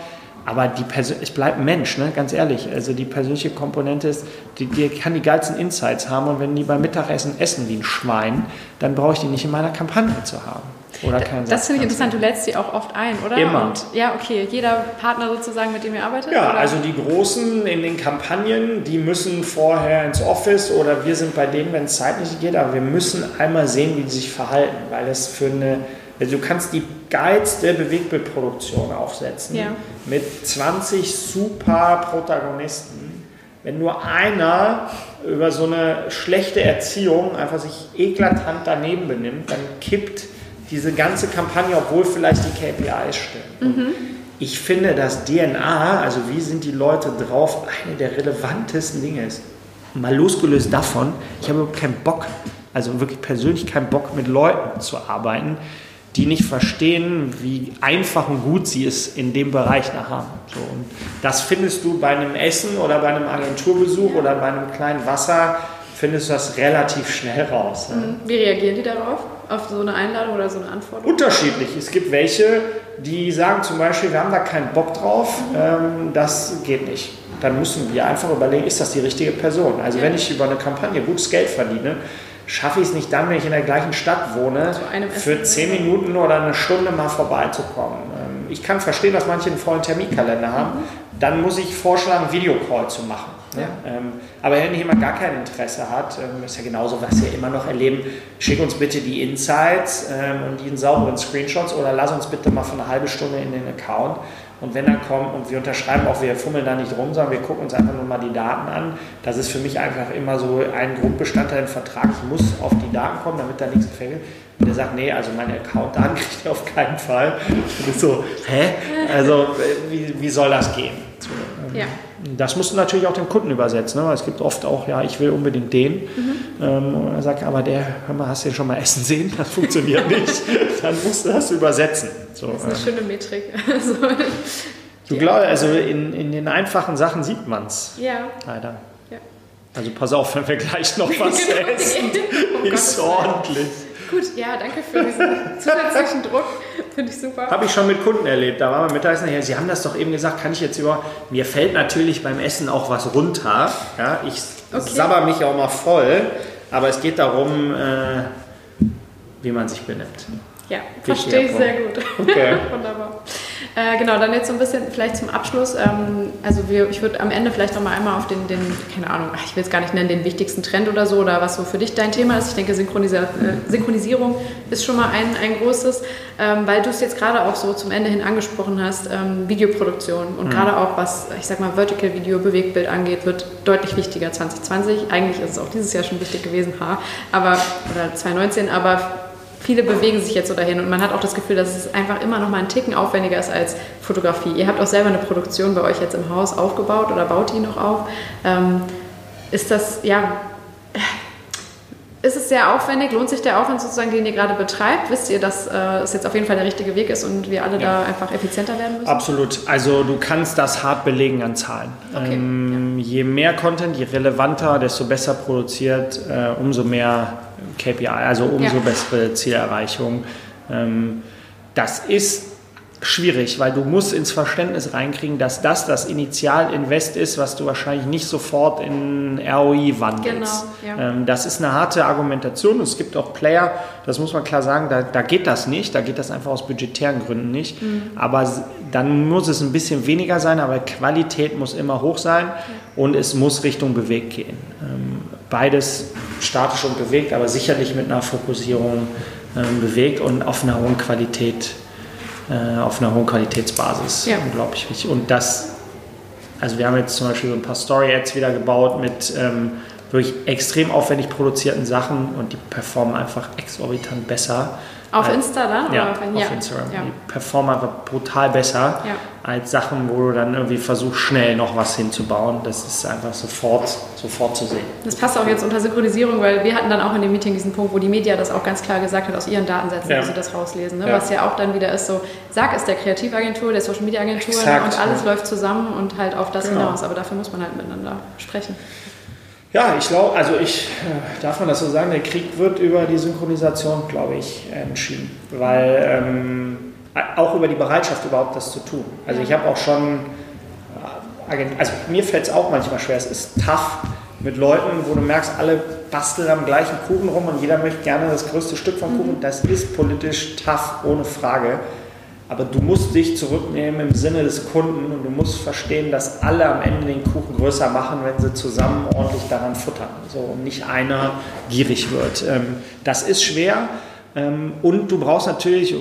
Aber die Persön es bleibt ein Mensch, ne? ganz ehrlich. Also die persönliche Komponente ist, die, die kann die geilsten Insights haben und wenn die beim Mittagessen essen wie ein Schwein, dann brauche ich die nicht in meiner Kampagne zu haben. Oder keinen Das finde ich interessant. Du lädst sie auch oft ein, oder? Immer. Und, ja, okay. Jeder Partner sozusagen, mit dem ihr arbeitet? Ja, oder? also die Großen in den Kampagnen, die müssen vorher ins Office oder wir sind bei denen, wenn es zeitlich geht, aber wir müssen einmal sehen, wie die sich verhalten, weil es für eine, also du kannst die geilste Bewegtbildproduktion aufsetzen Ja. mit 20 super Protagonisten. Wenn nur einer über so eine schlechte Erziehung einfach sich eklatant daneben benimmt, dann kippt diese ganze Kampagne, obwohl vielleicht die KPIs stimmen. Und Ich finde, dass DNA, also wie sind die Leute drauf, eine der relevantesten Dinge ist. Mal losgelöst davon, ich habe überhaupt keinen Bock, also wirklich persönlich keinen Bock, mit Leuten zu arbeiten, die nicht verstehen, wie einfach und gut sie es in dem Bereich da haben. So, und das findest du bei einem Essen oder bei einem Agenturbesuch oder bei einem kleinen Wasser, findest du das relativ schnell raus. ja. Wie reagieren die darauf? Auf so eine Einladung oder so eine Anforderung? Unterschiedlich. Es gibt welche, die sagen zum Beispiel, wir haben da keinen Bock drauf, ähm, das geht nicht. Dann müssen wir einfach überlegen, ist das die richtige Person? Also Ja. wenn ich über eine Kampagne gutes Geld verdiene, schaffe ich es nicht dann, wenn ich in der gleichen Stadt wohne, für zehn Minuten oder eine Stunde mal vorbeizukommen. Ähm, ich kann verstehen, dass manche einen vollen Terminkalender haben. Mhm. Dann muss ich vorschlagen, Videocall zu machen. Ja. Ähm, aber wenn jemand gar kein Interesse hat, ähm, ist ja genauso, was wir immer noch erleben, schick uns bitte die Insights ähm, und die sauberen Screenshots oder lass uns bitte mal für eine halbe Stunde in den Account. Und wenn er kommt und wir unterschreiben auch, wir fummeln da nicht rum, sondern wir gucken uns einfach nur mal die Daten an. Das ist für mich einfach immer so ein Grundbestandteil im Vertrag. Ich muss auf die Daten kommen, damit da nichts fällt. Und der sagt, nee, also meine Account-Daten kriegt er auf keinen Fall. Und ich so, hä? Also wie, wie soll das gehen? So, ähm, ja. Das musst du natürlich auch dem Kunden übersetzen. Ne? Es gibt oft auch, ja, ich will unbedingt den. Mhm. Ähm, und er sagt, aber der, hör mal, hast du den schon mal essen sehen? Das funktioniert nicht. Dann musst du das übersetzen. So, das ist eine äh. schöne Metrik. Also, du glaubst, also in, in den einfachen Sachen sieht man es. Ja. Leider. Ja. Also pass auf, wenn wir gleich noch was genau. essen, oh ist ordentlich. Gut, ja, danke für diesen zusätzlichen Druck. Finde ich super. Habe ich schon mit Kunden erlebt. Da waren wir Mittagessen. Ja, Sie haben das doch eben gesagt, kann ich jetzt über. Mir fällt natürlich beim Essen auch was runter. Ja, ich okay. sabber mich auch mal voll. Aber es geht darum, äh, wie man sich benimmt. Ja, verstehe ich sehr gut. Okay. Wunderbar. Äh, genau, dann jetzt so ein bisschen vielleicht zum Abschluss. Ähm, also wir, ich würde am Ende vielleicht noch mal einmal auf den, den, keine Ahnung, ich will es gar nicht nennen, den wichtigsten Trend oder so oder was so für dich dein Thema ist. Ich denke, Synchronisa äh, Synchronisierung ist schon mal ein, ein großes, ähm, weil du es jetzt gerade auch so zum Ende hin angesprochen hast, ähm, Videoproduktion und mhm. gerade auch was, ich sag mal, Vertical Video, Bewegtbild angeht, wird deutlich wichtiger 2020. Eigentlich ist es auch dieses Jahr schon wichtig gewesen, ha, aber, oder 2019, aber viele bewegen sich jetzt so dahin und man hat auch das Gefühl, dass es einfach immer noch mal einen Ticken aufwendiger ist als Fotografie. Ihr habt auch selber eine Produktion bei euch jetzt im Haus aufgebaut oder baut die noch auf. Ähm, ist das, ja, ist es sehr aufwendig? Lohnt sich der Aufwand sozusagen, den ihr gerade betreibt? Wisst ihr, dass äh, es jetzt auf jeden Fall der richtige Weg ist und wir alle ja. da einfach effizienter werden müssen? Absolut. Also du kannst das hart belegen an Zahlen. Okay. Ähm, ja. Je mehr Content, je relevanter, desto besser produziert, äh, umso mehr KPI, also umso ja. bessere Zielerreichung. Ähm, das ist schwierig, weil du musst ins Verständnis reinkriegen, dass das das Initialinvest ist, was du wahrscheinlich nicht sofort in ROI wandelst. Genau, ja. ähm, das ist eine harte Argumentation. Es gibt auch Player, das muss man klar sagen, da, da geht das nicht, da geht das einfach aus budgetären Gründen nicht. Mhm. Aber dann muss es ein bisschen weniger sein, aber Qualität muss immer hoch sein ja. und es muss Richtung bewegt gehen. Beides statisch und bewegt, aber sicherlich mit einer Fokussierung ähm, bewegt und auf einer hohen Qualität äh, auf einer hohen Qualitätsbasis. Ja. Unglaublich wichtig. Und das, also wir haben jetzt zum Beispiel so ein paar Story-Ads wieder gebaut mit ähm, wirklich extrem aufwendig produzierten Sachen und die performen einfach exorbitant besser auf äh, Insta dann? Ja, auf ja. Instagram. Ja. Die performen einfach brutal besser als Sachen, wo du dann irgendwie versuchst, schnell noch was hinzubauen. Das ist einfach sofort, sofort zu sehen. Das passt auch jetzt unter Synchronisierung, weil wir hatten dann auch in dem Meeting diesen Punkt, wo die Media das auch ganz klar gesagt hat, aus ihren Datensätzen, dass sie das rauslesen. Ne? Was ja auch dann wieder ist so, sag es der Kreativagentur, der Social Media Agentur Exakt. und alles läuft zusammen und halt auf das genau. hinaus. Aber dafür muss man halt miteinander sprechen. Ja, ich glaube, also ich, äh, darf man das so sagen, der Krieg wird über die Synchronisation, glaube ich, entschieden. Weil ähm, auch über die Bereitschaft überhaupt das zu tun. Also ich habe auch schon, äh, also mir fällt es auch manchmal schwer, es ist tough mit Leuten, wo du merkst, alle basteln am gleichen Kuchen rum und jeder möchte gerne das größte Stück vom Kuchen. Mhm. Das ist politisch tough, ohne Frage. Aber du musst dich zurücknehmen im Sinne des Kunden und du musst verstehen, dass alle am Ende den Kuchen größer machen, wenn sie zusammen ordentlich daran futtern. So, und nicht einer gierig wird. Ähm, das ist schwer. Ähm, und du brauchst natürlich,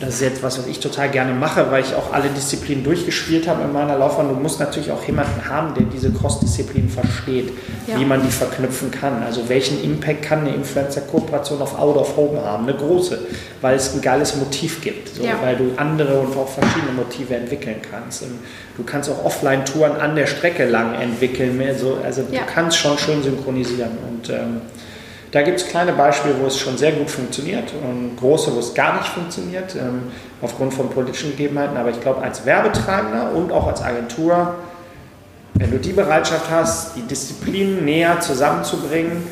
das ist jetzt was, was ich total gerne mache, weil ich auch alle Disziplinen durchgespielt habe in meiner Laufbahn. Du musst natürlich auch jemanden haben, der diese Cross-Disziplinen versteht, ja. wie man die verknüpfen kann. Also welchen Impact kann eine Influencer-Kooperation auf Out of Home haben? Eine große, weil es ein geiles Motiv gibt, so, ja. weil du andere und auch verschiedene Motive entwickeln kannst. Und du kannst auch Offline-Touren an der Strecke lang entwickeln. So, also ja. du kannst schon schön synchronisieren und ähm, da gibt es kleine Beispiele, wo es schon sehr gut funktioniert und große, wo es gar nicht funktioniert, ähm, aufgrund von politischen Gegebenheiten. Aber ich glaube, als Werbetreibender und auch als Agentur, wenn du die Bereitschaft hast, die Disziplinen näher zusammenzubringen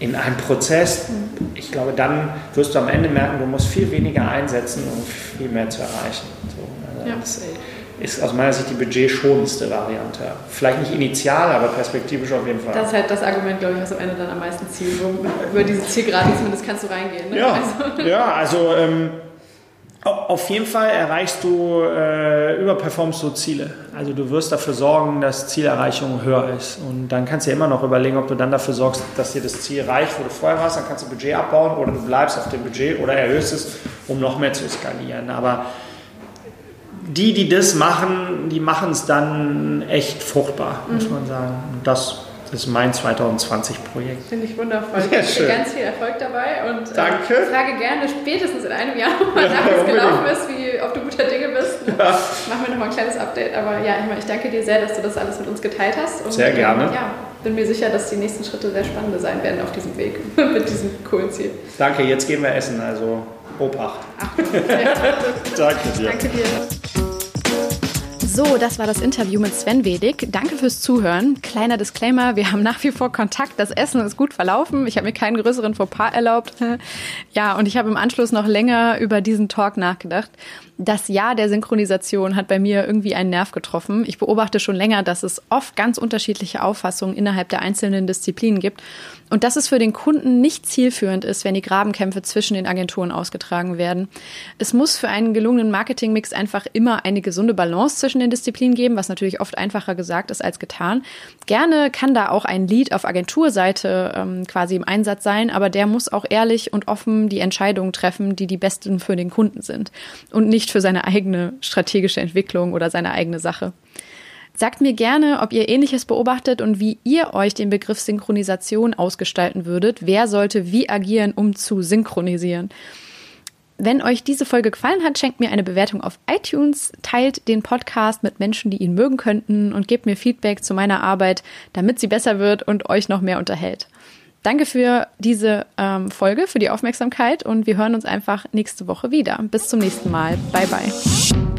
in einen Prozess, ich glaube, dann wirst du am Ende merken, du musst viel weniger einsetzen, um viel mehr zu erreichen. So, also ja. das, ist aus meiner Sicht die budgetschonendste Variante. Vielleicht nicht initial, aber perspektivisch auf jeden Fall. Das ist halt das Argument, glaube ich, was am Ende dann am meisten zielt. Über diese Zielgerade zumindest kannst du reingehen. Ne? Ja, also, ja, also ähm, Auf jeden Fall erreichst du, äh, überperformst du Ziele. Also du wirst dafür sorgen, dass Zielerreichung höher ist. Und dann kannst du ja immer noch überlegen, ob du dann dafür sorgst, dass dir das Ziel reicht, wo du vorher warst. Dann kannst du Budget abbauen oder du bleibst auf dem Budget oder erhöhst es, um noch mehr zu skalieren. Aber die, die das machen, die machen es dann echt fruchtbar, muss mhm. man sagen. Und das ist mein 2020-Projekt. Finde ich wundervoll. Ich wünsche dir ganz viel Erfolg dabei und äh, Danke. Äh, frage gerne spätestens in einem Jahr nochmal nach, wie es gelaufen ist, wie, ob du guter Dinge bist. Ja. Machen wir nochmal ein kleines Update. Aber ja, ich, ich danke dir sehr, dass du das alles mit uns geteilt hast. Und, sehr gerne. Ähm, ja, bin mir sicher, dass die nächsten Schritte sehr spannende sein werden auf diesem Weg mit diesem coolen Ziel. Danke, jetzt gehen wir essen, also Obacht. danke dir. Danke dir. So, das war das Interview mit Sven Wedig. Danke fürs Zuhören. Kleiner Disclaimer, wir haben nach wie vor Kontakt. Das Essen ist gut verlaufen. Ich habe mir keinen größeren Fauxpas erlaubt. Ja, und ich habe im Anschluss noch länger über diesen Talk nachgedacht das Jahr der Synchronisation hat bei mir irgendwie einen Nerv getroffen. Ich beobachte schon länger, dass es oft ganz unterschiedliche Auffassungen innerhalb der einzelnen Disziplinen gibt und dass es für den Kunden nicht zielführend ist, wenn die Grabenkämpfe zwischen den Agenturen ausgetragen werden. Es muss für einen gelungenen Marketingmix einfach immer eine gesunde Balance zwischen den Disziplinen geben, was natürlich oft einfacher gesagt ist als getan. Gerne kann da auch ein Lead auf Agenturseite ähm, quasi im Einsatz sein, aber der muss auch ehrlich und offen die Entscheidungen treffen, die die besten für den Kunden sind und nicht nicht für seine eigene strategische Entwicklung oder seine eigene Sache. Sagt mir gerne, ob ihr ähnliches beobachtet und wie ihr euch den Begriff Synchronisation ausgestalten würdet. Wer sollte wie agieren, um zu synchronisieren? Wenn euch diese Folge gefallen hat, schenkt mir eine Bewertung auf iTunes, teilt den Podcast mit Menschen, die ihn mögen könnten und gebt mir Feedback zu meiner Arbeit, damit sie besser wird und euch noch mehr unterhält. Danke für diese ähm, Folge, für die Aufmerksamkeit und wir hören uns einfach nächste Woche wieder. Bis zum nächsten Mal. Bye, bye.